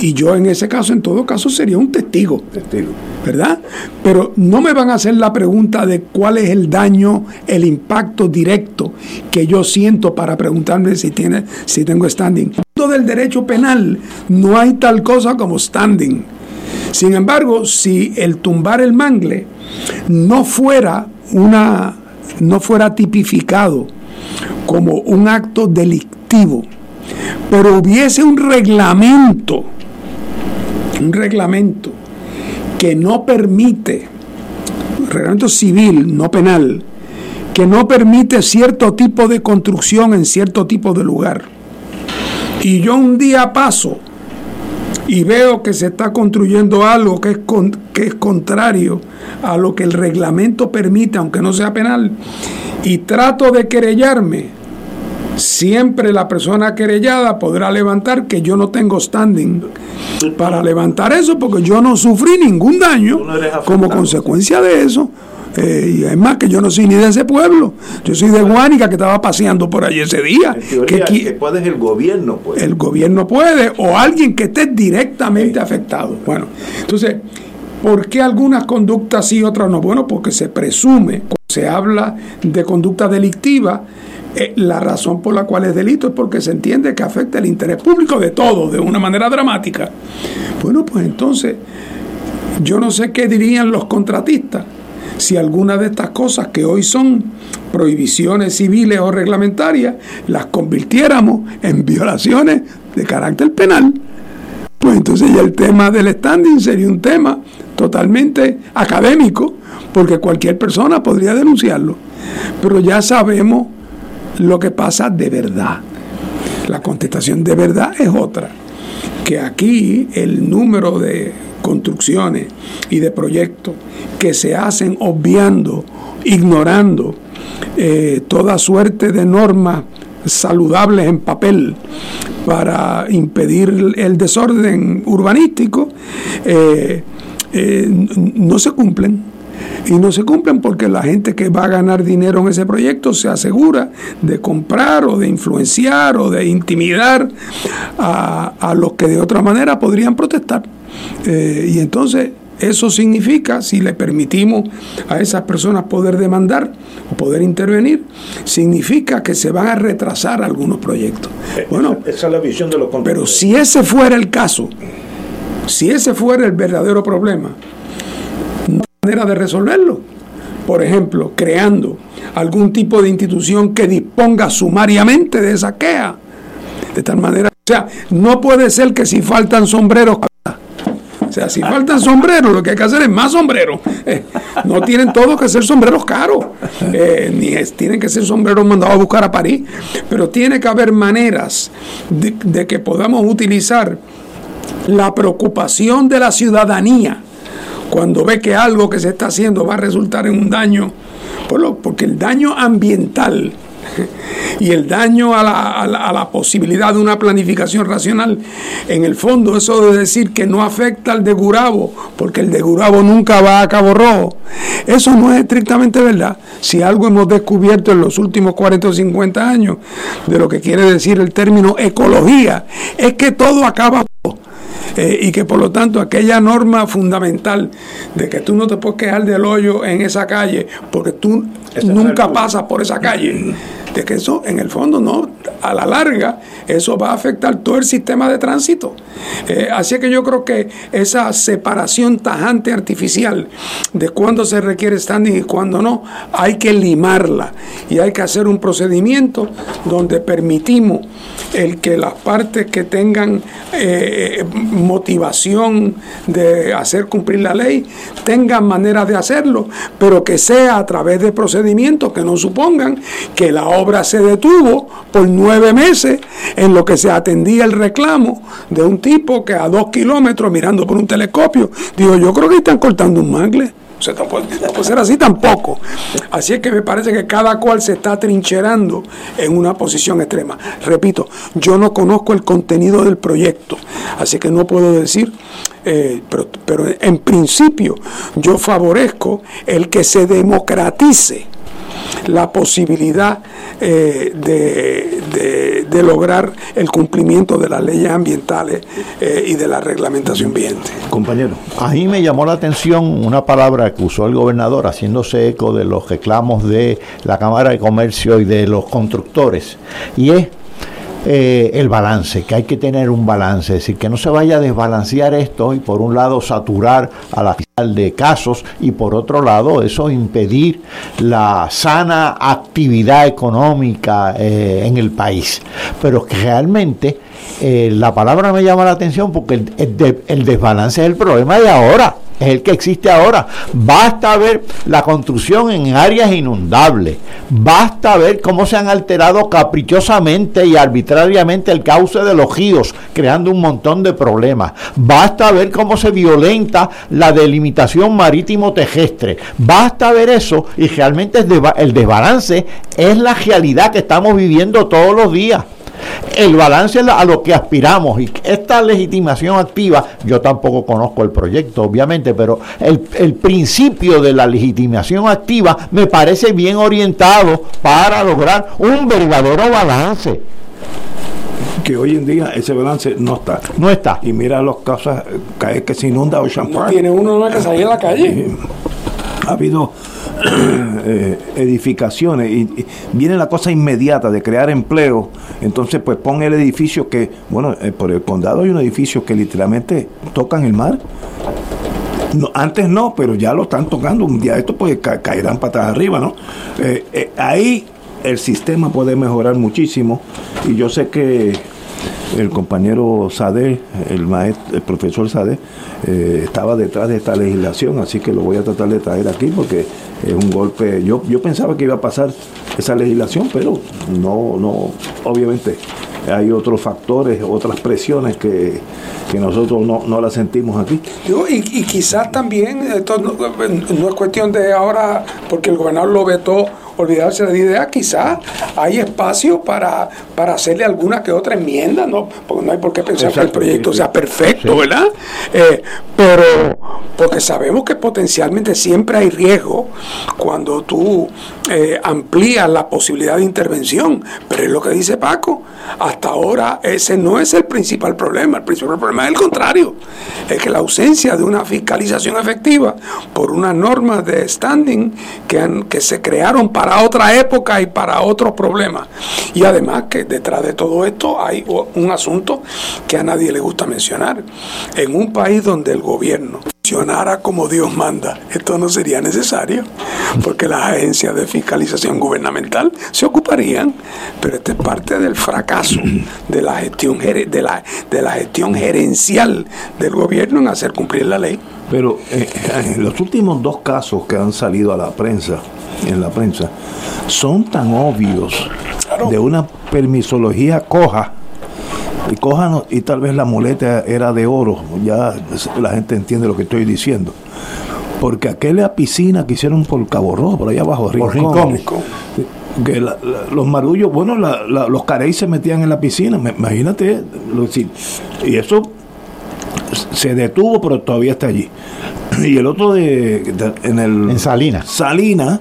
Y yo en ese caso, en todo caso, sería un testigo. Testigo. ¿Verdad? Pero no me van a hacer la pregunta de cuál es el daño, el impacto directo que yo siento para preguntarme si, tiene, si tengo standing. Del derecho penal no hay tal cosa como standing. Sin embargo, si el tumbar el mangle no fuera una no fuera tipificado como un acto delictivo, pero hubiese un reglamento, un reglamento que no permite, reglamento civil, no penal, que no permite cierto tipo de construcción en cierto tipo de lugar. Y yo un día paso y veo que se está construyendo algo que es, que es contrario a lo que el reglamento permite, aunque no sea penal, y trato de querellarme, siempre la persona querellada podrá levantar que yo no tengo standing para levantar eso porque yo no sufrí ningún daño como consecuencia de eso. Eh, y es más que yo no soy ni de ese pueblo. Yo soy de Guánica que estaba paseando por allí ese día. que, puede el gobierno puede. El gobierno puede o alguien que esté directamente afectado. Bueno, entonces, ¿por qué algunas conductas sí y otras no? Bueno, porque se presume, cuando se habla de conducta delictiva, eh, la razón por la cual es delito es porque se entiende que afecta el interés público de todos de una manera dramática. Bueno, pues entonces, yo no sé qué dirían los contratistas si alguna de estas cosas que hoy son prohibiciones civiles o reglamentarias las convirtiéramos en violaciones de carácter penal, pues entonces ya el tema del standing sería un tema totalmente académico, porque cualquier persona podría denunciarlo. Pero ya sabemos lo que pasa de verdad. La contestación de verdad es otra, que aquí el número de construcciones y de proyectos que se hacen obviando, ignorando eh, toda suerte de normas saludables en papel para impedir el desorden urbanístico, eh, eh, no se cumplen y no se cumplen porque la gente que va a ganar dinero en ese proyecto se asegura de comprar o de influenciar o de intimidar a, los que de otra manera podrían protestar. Eh, y entonces eso significa, si le permitimos a esas personas poder demandar o poder intervenir, significa que se van a retrasar algunos proyectos. Eh, bueno, esa es la visión de los Pero si ese fuera el caso, si ese fuera el verdadero problema, manera de resolverlo. Por ejemplo, creando algún tipo de institución que disponga sumariamente de esa queja. De tal manera, o sea, no puede ser que si faltan sombreros, sea, si faltan sombreros, lo que hay que hacer es más sombreros. Eh, no tienen todos que ser sombreros caros, eh, ni tienen que ser sombreros mandados a buscar a París, pero tiene que haber maneras de que podamos utilizar la preocupación de la ciudadanía cuando ve que algo que se está haciendo va a resultar en un daño, porque el daño ambiental y el daño a la, posibilidad de una planificación racional, en el fondo eso de decir que no afecta al de Gurabo, porque el de Gurabo nunca va a Cabo Rojo, eso no es estrictamente verdad. Si algo hemos descubierto en los últimos 40 o 50 años de lo que quiere decir el término ecología, es que todo acaba eh, y que por lo tanto aquella norma fundamental de que tú no te puedes quejar del hoyo en esa calle porque tú nunca pasas por esa calle de que eso en el fondo no, a la larga, eso va a afectar todo el sistema de tránsito. Eh, así que yo creo que esa separación tajante artificial de cuándo se requiere standing y cuándo no, hay que limarla y hay que hacer un procedimiento donde permitimos el que las partes que tengan eh, motivación de hacer cumplir la ley tengan manera de hacerlo, pero que sea a través de procedimientos que no supongan que la obra obra se detuvo por nueve meses en lo que se atendía el reclamo de un tipo que a dos kilómetros mirando por un telescopio dijo, yo creo que están cortando un mangle. O sea, no puede, ser así tampoco. Así es que me parece que cada cual se está trincherando en una posición extrema. Repito, yo no conozco el contenido del proyecto, así que no puedo decir, eh, pero, pero en principio yo favorezco el que se democratice la posibilidad eh, de, de, lograr el cumplimiento de las leyes ambientales eh, y de la reglamentación vigente. Compañero. Ahí me llamó la atención una palabra que usó el gobernador haciéndose eco de los reclamos de la Cámara de Comercio y de los constructores, y es eh, el balance, que hay que tener un balance, es decir, que no se vaya a desbalancear esto y por un lado saturar a la fiscal de casos y por otro lado eso impedir la sana actividad económica eh, en el país. Pero que realmente eh, la palabra me llama la atención porque el desbalance es el problema de ahora es el que existe ahora. Basta ver la construcción en áreas inundables. Basta ver cómo se han alterado caprichosamente y arbitrariamente el cauce de los ríos, creando un montón de problemas. Basta ver cómo se violenta la delimitación marítimo-terrestre. Basta ver eso y realmente el desbalance es la realidad que estamos viviendo todos los días el balance a lo que aspiramos y esta legitimación activa, yo tampoco conozco el proyecto, obviamente, pero el, el principio de la legitimación activa me parece bien orientado para lograr un verdadero balance que hoy en día ese balance no está. No está. Y mira los casos que, que se inunda o champán. Tiene uno que salir a la calle. Ha habido eh, edificaciones y, viene la cosa inmediata de crear empleo, entonces pues pon el edificio que, bueno, eh, por el condado hay un edificio que literalmente tocan el mar. No, antes no, pero ya lo están tocando. Un día esto pues caerán patas arriba, ¿no? Eh, ahí el sistema puede mejorar muchísimo y yo sé que el compañero Sade, el maestro, el profesor Sade, estaba detrás de esta legislación, así que lo voy a tratar de traer aquí porque es un golpe. Yo, yo pensaba que iba a pasar esa legislación, pero no, no, obviamente hay otros factores, otras presiones que, nosotros no, no las sentimos aquí. y, y quizás también, esto no, no, es cuestión de ahora, porque el gobernador lo vetó olvidarse de la idea, quizás hay espacio para, para hacerle alguna que otra enmienda, ¿no? Porque no hay por qué pensar que el proyecto sea perfecto, ¿verdad? Eh, pero porque sabemos que potencialmente siempre hay riesgo cuando tú eh, amplías la posibilidad de intervención, pero es lo que dice Paco, hasta ahora ese no es el principal problema, el principal problema es el contrario, es que la ausencia de una fiscalización efectiva por unas normas de standing que, han, que se crearon para para otra época y para otros problemas. Y además que detrás de todo esto hay un asunto que a nadie le gusta mencionar. En un país donde el gobierno funcionara como Dios manda, esto no sería necesario, porque las agencias de fiscalización gubernamental se ocuparían, pero esto es parte del fracaso de la gestión de la, de la gestión gerencial del gobierno en hacer cumplir la ley. Pero eh, eh, los últimos dos casos que han salido a la prensa, en la prensa, son tan obvios de una permisología coja y coja y tal vez la muleta era de oro, ya la gente entiende lo que estoy diciendo. Porque aquella piscina que hicieron por Cabo Rojo, por allá abajo, Rincón, que los marullos, bueno, los carey se metían en la piscina, imagínate, y eso se detuvo, pero todavía está allí. Y el otro de, en el en Salina. Salina,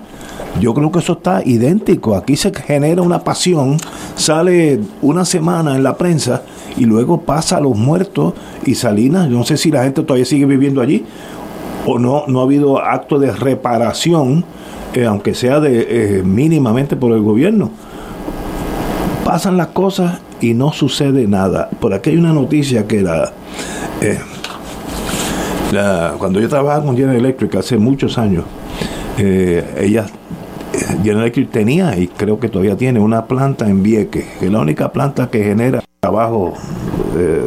yo creo que eso está idéntico. Aquí se genera una pasión, sale una semana en la prensa y luego pasa a los muertos y Salinas, yo no sé si la gente todavía sigue viviendo allí o no, no ha habido acto de reparación, eh, aunque sea de eh, mínimamente por el gobierno. Pasan las cosas y no sucede nada. Por aquí hay una noticia que la, eh, cuando yo trabajaba con General Electric hace muchos años, eh, ella General Electric tenía y creo que todavía tiene una planta en Vieques, que es la única planta que genera trabajo eh,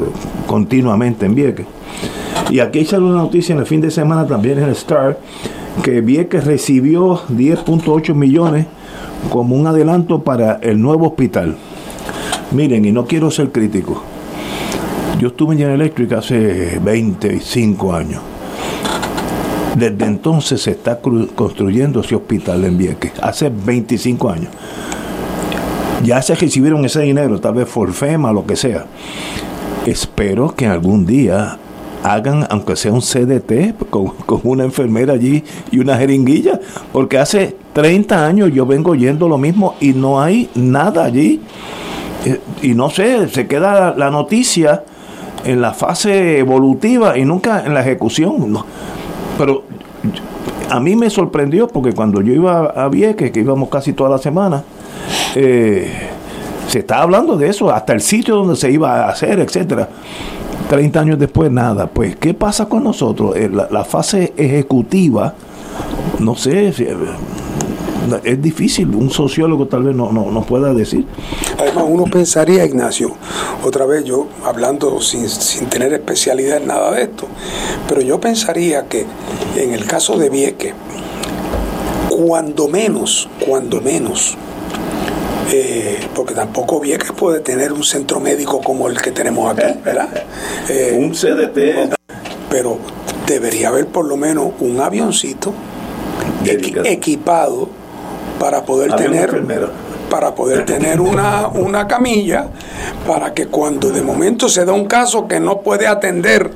continuamente en Vieques. Y aquí sale una noticia en el fin de semana también en el Star que Vieques recibió 10.8 millones como un adelanto para el nuevo hospital. Miren, y no quiero ser crítico. Yo estuve en General Electric hace 25 años. Desde entonces se está construyendo ese hospital en Vieques, hace 25 años. Ya se recibieron ese dinero, tal vez por FEMA, lo que sea. Espero que algún día hagan, aunque sea un CDT, con, una enfermera allí y una jeringuilla, porque hace 30 años yo vengo oyendo lo mismo y no hay nada allí. Eh, y no sé, se queda la noticia en la fase evolutiva y nunca en la ejecución. Pero a mí me sorprendió porque cuando yo iba a Vieques, que íbamos casi toda la semana, eh, se estaba hablando de eso, hasta el sitio donde se iba a hacer, etcétera. 30 años después, nada. Pues, ¿qué pasa con nosotros? Eh, la, fase ejecutiva, no sé, eh, es difícil, un sociólogo tal vez no, no, pueda decir. Además, uno pensaría, Ignacio, otra vez yo hablando sin, sin tener especialidad en nada de esto, pero yo pensaría que en el caso de Vieque, cuando menos, cuando menos, eh, porque tampoco Vieques puede tener un centro médico como el que tenemos aquí, ¿verdad? Eh, un CDT. Pero debería haber por lo menos un avioncito equipado para poder tener para poder tener una, una camilla para que cuando de momento se da un caso que no puede atender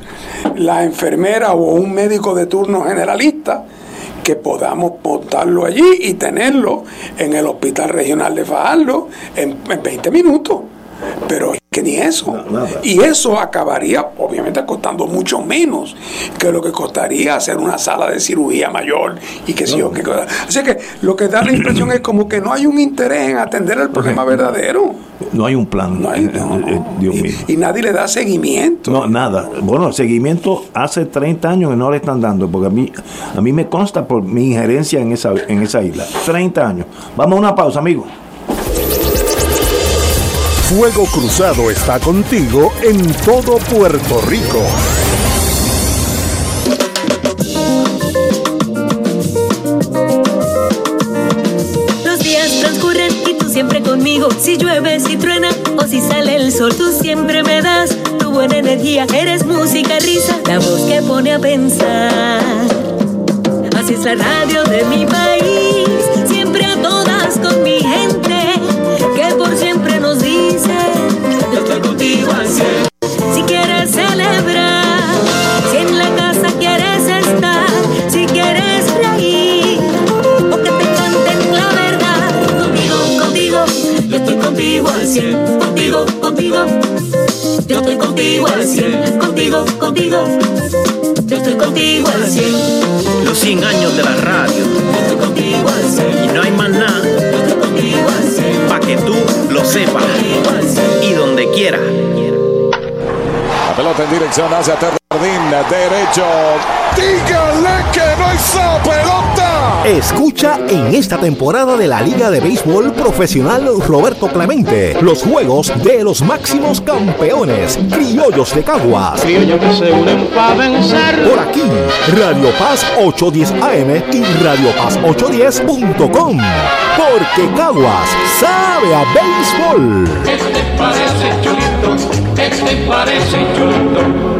la enfermera o un médico de turno generalista, que podamos portarlo allí y tenerlo en el Hospital Regional de Fajardo en, en 20 minutos. Pero es que ni eso. y eso acabaría, obviamente, costando mucho menos que lo que costaría hacer una sala de cirugía mayor y que sé yo qué cosa. Así que lo que da la impresión es como que no hay un interés en atender el problema verdadero. No hay un plan. No hay, eh, eh, Dios mío. Y, nadie le da seguimiento. No, nada. Bueno, el seguimiento hace 30 años que no le están dando, porque a mí, a mí me consta por mi injerencia en esa, en esa isla. 30 años. Vamos a una pausa, amigos. Fuego Cruzado está contigo en todo Puerto Rico. Los días transcurren y tú siempre conmigo. Si llueve, si truena o si sale el sol, tú siempre me das tu buena energía. Eres música, risa, la voz que pone a pensar. Así es la radio de mi país, Si quieres celebrar, si en la casa quieres estar, si quieres reír, o que te canten la verdad. Contigo, contigo, yo estoy contigo al cien. Contigo, contigo, yo estoy contigo al cien. Contigo, contigo, yo estoy contigo al cien. Los 100 años de la radio. Yo estoy contigo pelota en dirección hacia Terradín, derecho. Dígale que no hizo pelota. Escucha en esta temporada de la Liga de Béisbol Profesional Roberto Clemente los juegos de los máximos campeones, criollos de Caguas. Criollos que se unen para vencer. Por aquí, Radio Paz 810 AM y Radio Paz 810.com. Porque Caguas sabe a béisbol. Este parece este parece chulito.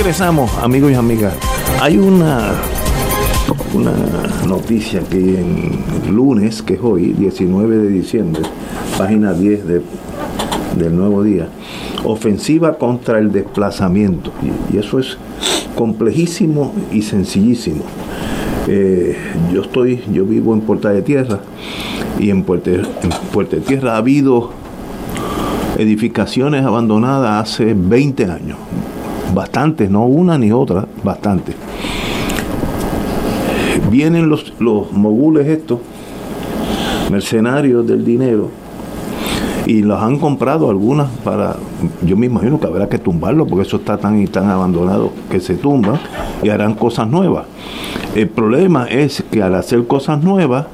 Regresamos, amigos y amigas. Hay una, una noticia que en lunes, que es hoy, 19 de diciembre, página 10 del Nuevo Día, ofensiva contra el desplazamiento. Y, eso es complejísimo y sencillísimo. Eh, yo estoy, yo vivo en Puerta de Tierra y en Puerta, en Puerta de Tierra ha habido edificaciones abandonadas hace 20 años. Bastantes, no una ni otra, bastantes. Vienen los, los mogules estos, mercenarios del dinero, y los han comprado algunas para, yo me imagino que habrá que tumbarlo porque eso está tan y tan abandonado que se tumba y harán cosas nuevas. El problema es que al hacer cosas nuevas,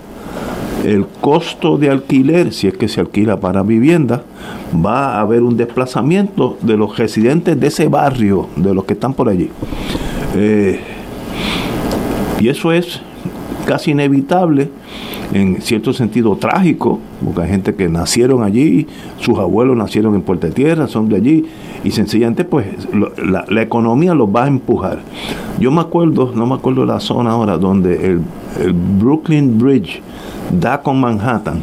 el costo de alquiler, si es que se alquila para vivienda, va a haber un desplazamiento de los residentes de ese barrio, de los que están por allí. Eh, y eso es casi inevitable, en cierto sentido trágico, porque hay gente que nacieron allí, sus abuelos nacieron en Puerto Tierra, son de allí, y sencillamente pues la, la, economía los va a empujar. Yo me acuerdo, no me acuerdo la zona ahora, donde el, el Brooklyn Bridge da con Manhattan,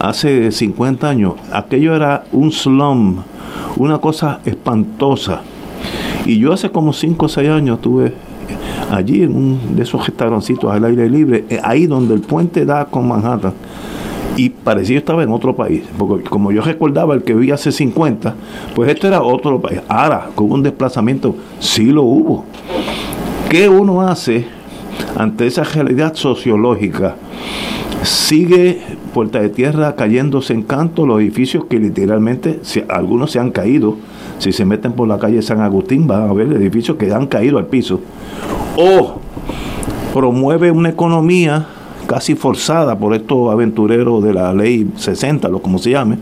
hace 50 años, aquello era un slum, una cosa espantosa. Y yo hace como 5 o 6 años tuve allí en un de esos restaurancitos al aire libre, eh, ahí donde el puente da con Manhattan. Y parecía que estaba en otro país, porque como yo recordaba el que vi hace 50, pues esto era otro país. Ahora, con un desplazamiento, sí lo hubo. ¿Qué uno hace ante esa realidad sociológica? Sigue Puerta de Tierra cayéndose en canto, los edificios que literalmente, algunos se han caído. Si se meten por la calle San Agustín, van a ver edificios que han caído al piso o promueve una economía casi forzada por estos aventureros de la ley 60, lo como se llame,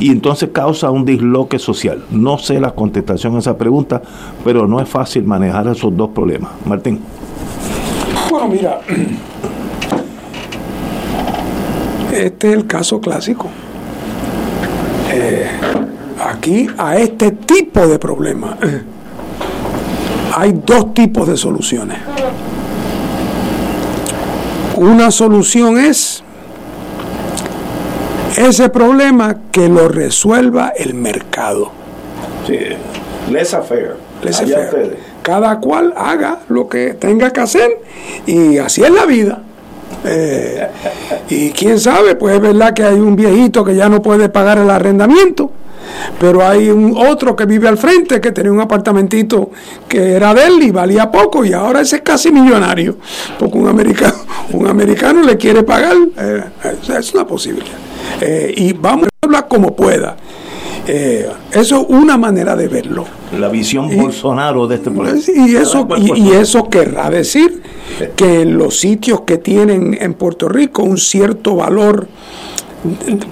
y entonces causa un disloque social. No sé la contestación a esa pregunta, pero no es fácil manejar esos dos problemas. Martín. Bueno, mira, este es el caso clásico. Eh, aquí a este tipo de problemas hay dos tipos de soluciones. Una solución es ese problema que lo resuelva el mercado. Sí, les affair. Cada cual haga lo que tenga que hacer y así es la vida. Eh, y quién sabe, pues es verdad que hay un viejito que ya no puede pagar el arrendamiento pero hay un otro que vive al frente que tenía un apartamentito que era de él y valía poco y ahora ese es casi millonario porque un americano un americano le quiere pagar eh, es una posibilidad eh, y vamos a hablar como pueda eh, eso es una manera de verlo. La visión Bolsonaro de este problema. Y eso, y, eso querrá decir que los sitios que tienen en Puerto Rico un cierto valor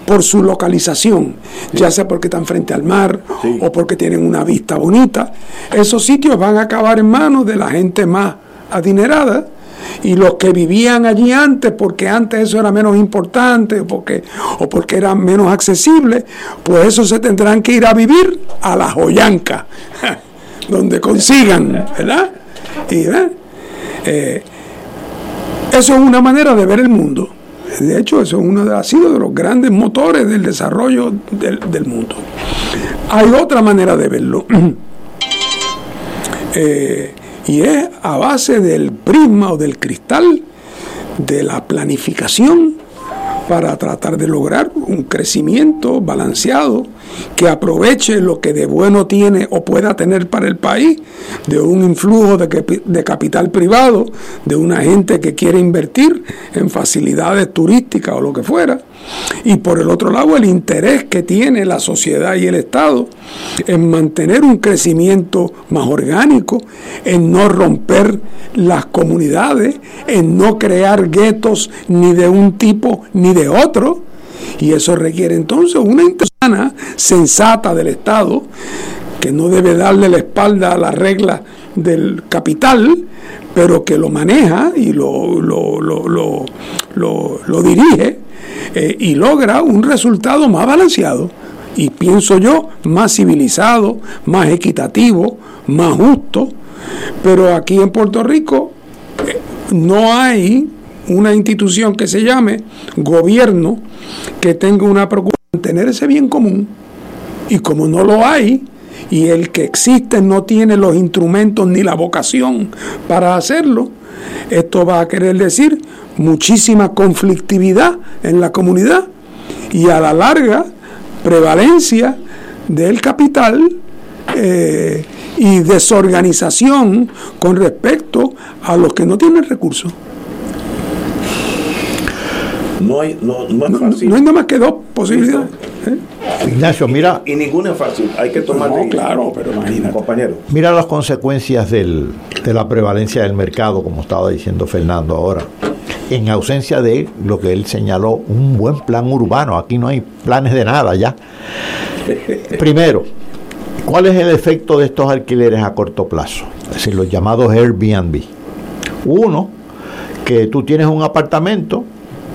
por su localización, ya sea porque están frente al mar o porque tienen una vista bonita. Esos sitios van a acabar en manos de la gente más adinerada y los que vivían allí antes, porque antes eso era menos importante o porque, o porque era menos accesible, pues eso se tendrán que ir a vivir a la joyanca, donde consigan, ¿verdad? Y, eh, eso es una manera de ver el mundo. De hecho, eso es uno de, ha sido de los grandes motores del desarrollo del, mundo. Hay otra manera de verlo. Eh, y es a base del prisma o del cristal de la planificación para tratar de lograr un crecimiento balanceado que aproveche lo que de bueno tiene o pueda tener para el país, de un influjo de, de capital privado, de una gente que quiere invertir en facilidades turísticas o lo que fuera, y por el otro lado el interés que tiene la sociedad y el Estado en mantener un crecimiento más orgánico, en no romper las comunidades, en no crear guetos ni de un tipo ni de otro, y eso requiere entonces una intención sensata del Estado, que no debe darle la espalda a la regla del capital, pero que lo maneja y lo, lo, lo, lo dirige eh, y logra un resultado más balanceado y pienso yo más civilizado, más equitativo, más justo. Pero aquí en Puerto Rico eh, no hay una institución que se llame gobierno que tenga una preocupación en tener ese bien común. Y como no lo hay, y el que existe no tiene los instrumentos ni la vocación para hacerlo, esto va a querer decir muchísima conflictividad en la comunidad y a la larga prevalencia del capital eh, y desorganización con respecto a los que no tienen recursos. No hay, no, no, no, no hay nada más que dos posibilidades. ¿eh? Ignacio, mira. Y ninguna es fácil. Hay que tomar. No, claro, pero imagínate. Compañero. Mira las consecuencias del, de la prevalencia del mercado, como estaba diciendo Fernando ahora. En ausencia de lo que él señaló, un buen plan urbano. Aquí no hay planes de nada ya. Primero, ¿cuál es el efecto de estos alquileres a corto plazo? Es decir, los llamados Airbnb. Uno, que tú tienes un apartamento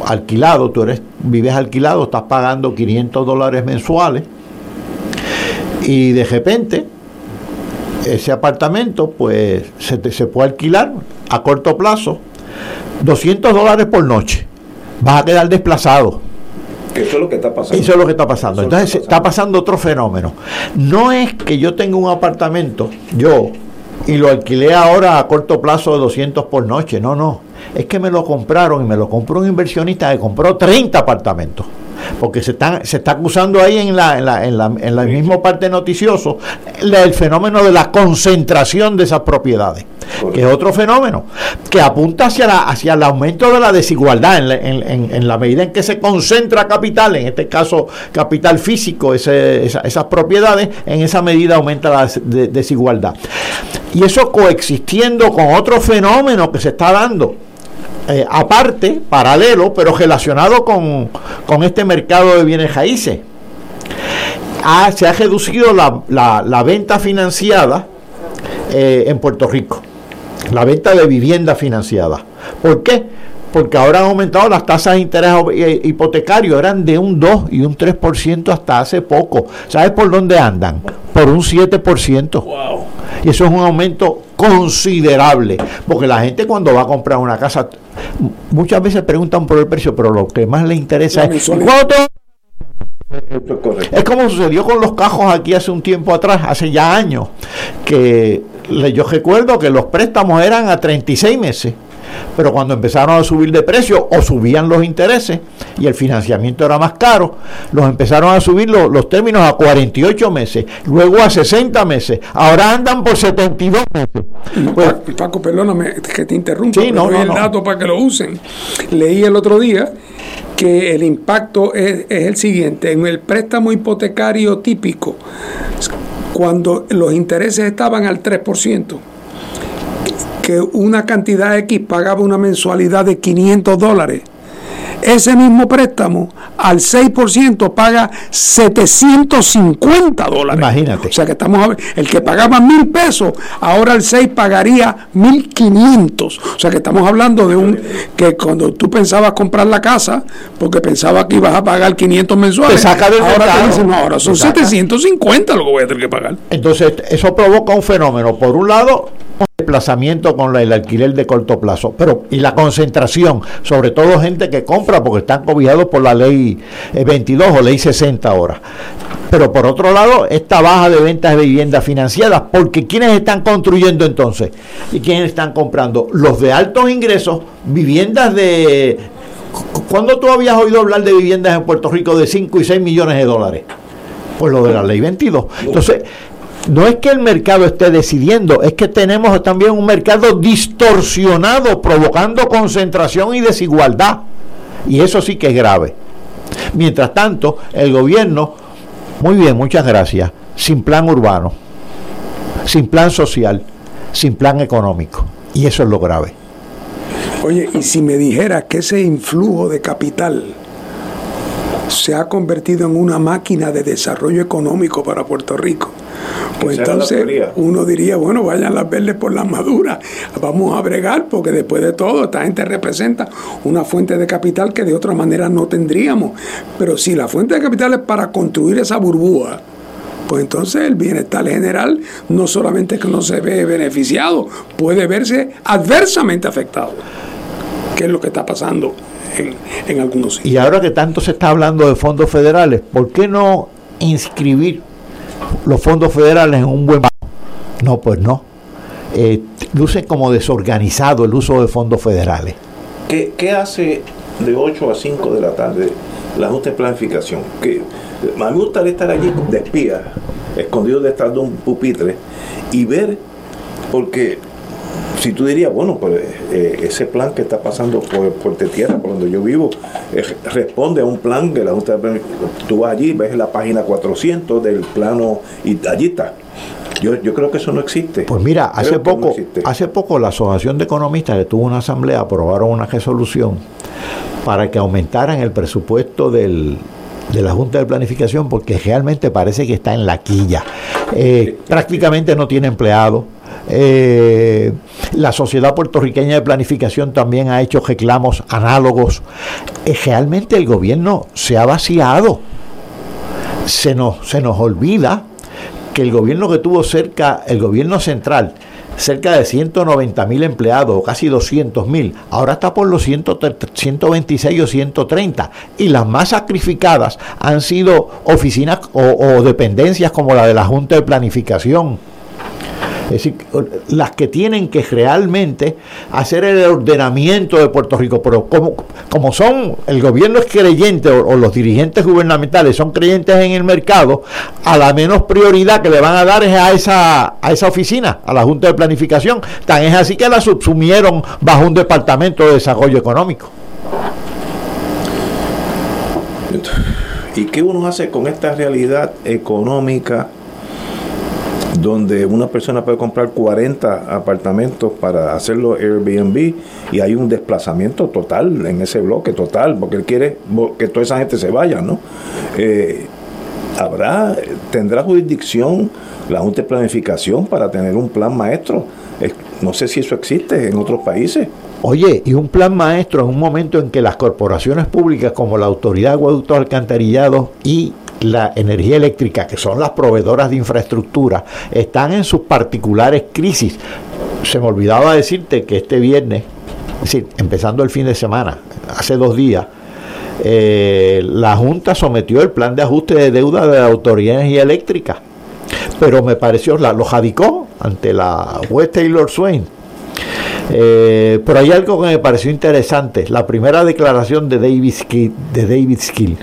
alquilado, tú eres, vives alquilado, estás pagando 500 dólares mensuales y de repente ese apartamento pues se, te, se puede alquilar a corto plazo 200 dólares por noche. Vas a quedar desplazado. Eso es lo que está pasando. Eso es lo que está pasando. Entonces está pasando otro fenómeno. No es que yo tenga un apartamento, yo, y lo alquilé ahora a corto plazo de 200 por noche. No, no. Es que me lo compraron y me lo compró un inversionista que compró 30 apartamentos. Porque se, están, se está acusando ahí en la, en la, en la, en la misma parte noticioso el fenómeno de la concentración de esas propiedades, que es otro fenómeno, que apunta hacia, la, hacia el aumento de la desigualdad en la, en, en la medida en que se concentra capital, en este caso capital físico, ese, esa, esas propiedades, en esa medida aumenta la de, desigualdad. Y eso coexistiendo con otro fenómeno que se está dando, eh, aparte, paralelo, pero relacionado con, con, este mercado de bienes raíces. Ah, se ha reducido la, la, la venta financiada eh, en Puerto Rico, la venta de vivienda financiada. ¿Por qué? Porque ahora han aumentado las tasas de interés hipotecario, eran de un 2 y un 3% hasta hace poco. ¿Sabes por dónde andan? Por un 7%. Wow. Y eso es un aumento considerable, porque la gente cuando va a comprar una casa, muchas veces preguntan por el precio, pero lo que más le interesa es ¿cuánto es. Como sucedió con los cajos aquí hace un tiempo atrás, hace ya años, que yo recuerdo que los préstamos eran a 36 meses pero cuando empezaron a subir de precio o subían los intereses y el financiamiento era más caro, los empezaron a subir los, los términos a 48 meses, luego a 60 meses, ahora andan por 72 meses. Pues, Paco, perdóname que te interrumpa, sí, no, no, el dato para que lo usen. Leí el otro día que el impacto es, es el siguiente, en el préstamo hipotecario típico, cuando los intereses estaban al 3%, que una cantidad X pagaba una mensualidad de 500 dólares. Ese mismo préstamo al 6% paga 750 dólares. Imagínate. O sea que estamos a ver, el que pagaba mil pesos, ahora el 6 pagaría 1500. O sea que estamos hablando de un que cuando tú pensabas comprar la casa, porque pensabas que ibas a pagar 500 mensuales, Te saca del ahora te dicen, no, ahora son Te saca. 750 lo que voy a tener que pagar. Entonces, eso provoca un fenómeno. Por un lado, desplazamiento con el alquiler de corto plazo, pero y la concentración, sobre todo gente que compra porque están cobijados por la ley eh, 22 o ley 60 ahora. Pero por otro lado, esta baja de ventas de viviendas financiadas, porque ¿quiénes están construyendo entonces? ¿Y quiénes están comprando? Los de altos ingresos, viviendas de... cu- ¿Cuándo tú habías oído hablar de viviendas en Puerto Rico de 5 y 6 millones de dólares? Pues lo de la ley 22. Entonces, no es que el mercado esté decidiendo, es que tenemos también un mercado distorsionado, provocando concentración y desigualdad. Y eso sí que es grave. Mientras tanto, el gobierno, muy bien, muchas gracias, sin plan urbano, sin plan social, sin plan económico. Y eso es lo grave. Oye, y si me dijeras que ese influjo de capital se ha convertido en una máquina de desarrollo económico para Puerto Rico, pues entonces uno diría, bueno, vayan las verdes por las maduras, vamos a bregar, porque después de todo, esta gente representa una fuente de capital que de otra manera no tendríamos. Pero si la fuente de capital es para construir esa burbuja, pues entonces el bienestar general no solamente que no se ve beneficiado, puede verse adversamente afectado, que es lo que está pasando en, en algunos sitios. Y ahora que tanto se está hablando de fondos federales, ¿por qué no inscribir los fondos federales en un buen no pues no eh, luce como desorganizado el uso de fondos federales ¿Qué, ¿Qué, hace de 8 a 5 de la tarde la Junta de Planificación? Que a mí me gustaría estar allí de espía, escondido detrás de un pupitre y ver, porque si tú dirías, bueno, pues eh, ese plan que está pasando por Puerto Tierra, por donde yo vivo, eh, responde a un plan que la Junta de Tú vas allí, ves la página 400 del plano y allí está. Yo, yo creo que eso no existe. Pues mira, hace poco, hace poco la Asociación de Economistas que tuvo una asamblea aprobaron una resolución para que aumentaran el presupuesto del, de la Junta de Planificación porque realmente parece que está en la quilla. Eh, prácticamente no tiene empleado. Eh, la Sociedad Puertorriqueña de Planificación también ha hecho reclamos análogos. Eh, realmente el gobierno se ha vaciado. Se nos, se nos olvida que el gobierno que tuvo cerca, el gobierno central, cerca de 190 mil empleados, casi 200 mil, ahora está por los 126 o 130. Y las más sacrificadas han sido oficinas o dependencias como la de la Junta de Planificación es decir, las que tienen que realmente hacer el ordenamiento de Puerto Rico, pero como, como son, el gobierno es creyente o, los dirigentes gubernamentales son creyentes en el mercado, a la menos prioridad que le van a dar es a esa, a esa oficina, a la Junta de Planificación. Tan es así que la subsumieron bajo un departamento de desarrollo económico. ¿Y qué uno hace con esta realidad económica donde una persona puede comprar 40 apartamentos para hacerlo Airbnb y hay un desplazamiento total en ese bloque, total, porque él quiere que toda esa gente se vaya, ¿no? Eh, ¿Habrá, tendrá jurisdicción la Junta de Planificación para tener un plan maestro? no sé si eso existe en otros países. Oye, y un plan maestro en un momento en que las corporaciones públicas como la Autoridad de Aguaductos Alcantarillados y la energía eléctrica, que son las proveedoras de infraestructura, están en sus particulares crisis. Se me olvidaba decirte que este viernes, es decir, empezando el fin de semana, hace dos días, eh, la Junta sometió el plan de ajuste de deuda de la Autoridad de Energía Eléctrica, pero me pareció, la, lo jadicó ante la juez Taylor Swain. Eh, pero hay algo que me pareció interesante, la primera declaración de David de David Skill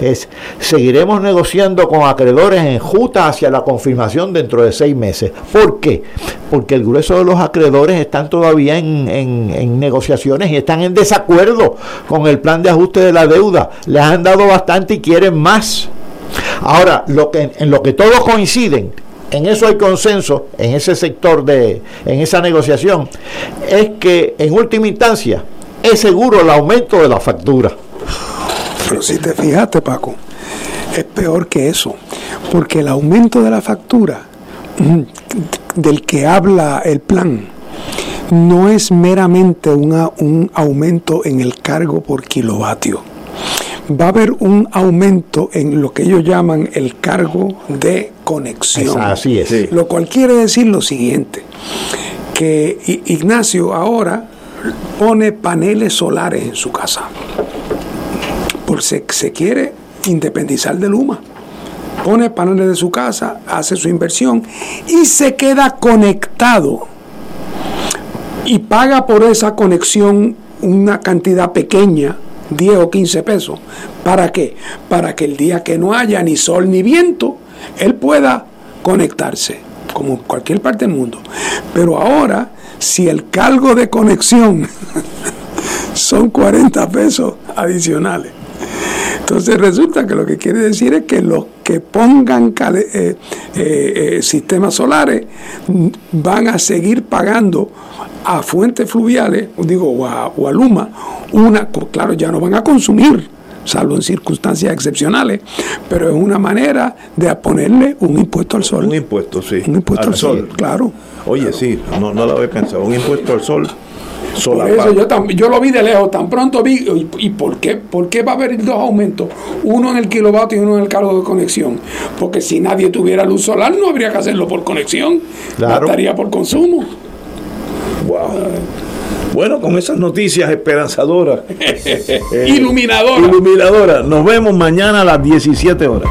es seguiremos negociando con acreedores en justa hacia la confirmación dentro de seis meses. ¿Por qué? Porque el grueso de los acreedores están todavía en, negociaciones y están en desacuerdo con el plan de ajuste de la deuda. Les han dado bastante y quieren más. Ahora, lo que, en lo que todos coinciden, en eso hay consenso, en ese sector de, en esa negociación, es que en última instancia es seguro el aumento de la factura. Pero si te fijaste, Paco, es peor que eso, porque el aumento de la factura mm, del que habla el plan no es meramente un aumento en el cargo por kilovatio. Va a haber un aumento en lo que ellos llaman el cargo de conexión. Así es. Lo cual quiere decir lo siguiente, que Ignacio ahora pone paneles solares en su casa se, se quiere independizar de Luma. Pone paneles de su casa, hace su inversión y se queda conectado y paga por esa conexión una cantidad pequeña, 10 o 15 pesos. ¿Para qué? Para que el día que no haya ni sol ni viento, él pueda conectarse, como cualquier parte del mundo. Pero ahora, si el cargo de conexión son 40 pesos adicionales, entonces resulta que lo que quiere decir es que los que pongan eh, eh, eh, sistemas solares van a seguir pagando a fuentes fluviales, digo, o a, Luma, una, claro, ya no van a consumir, salvo en circunstancias excepcionales, pero es una manera de ponerle un impuesto al sol. Un impuesto, sí. Un impuesto al, sol, claro. Oye, sí, no, no lo había pensado, un impuesto al sol eso yo, yo lo vi de lejos, tan pronto vi, ¿y, por, qué, por qué va a haber dos aumentos? Uno en el kilovatio y uno en el cargo de conexión. Porque si nadie tuviera luz solar, no habría que hacerlo por conexión, claro. estaría por consumo. Wow. Bueno, con esas noticias esperanzadoras, iluminadoras. Iluminadoras. Nos vemos mañana a las 17 horas.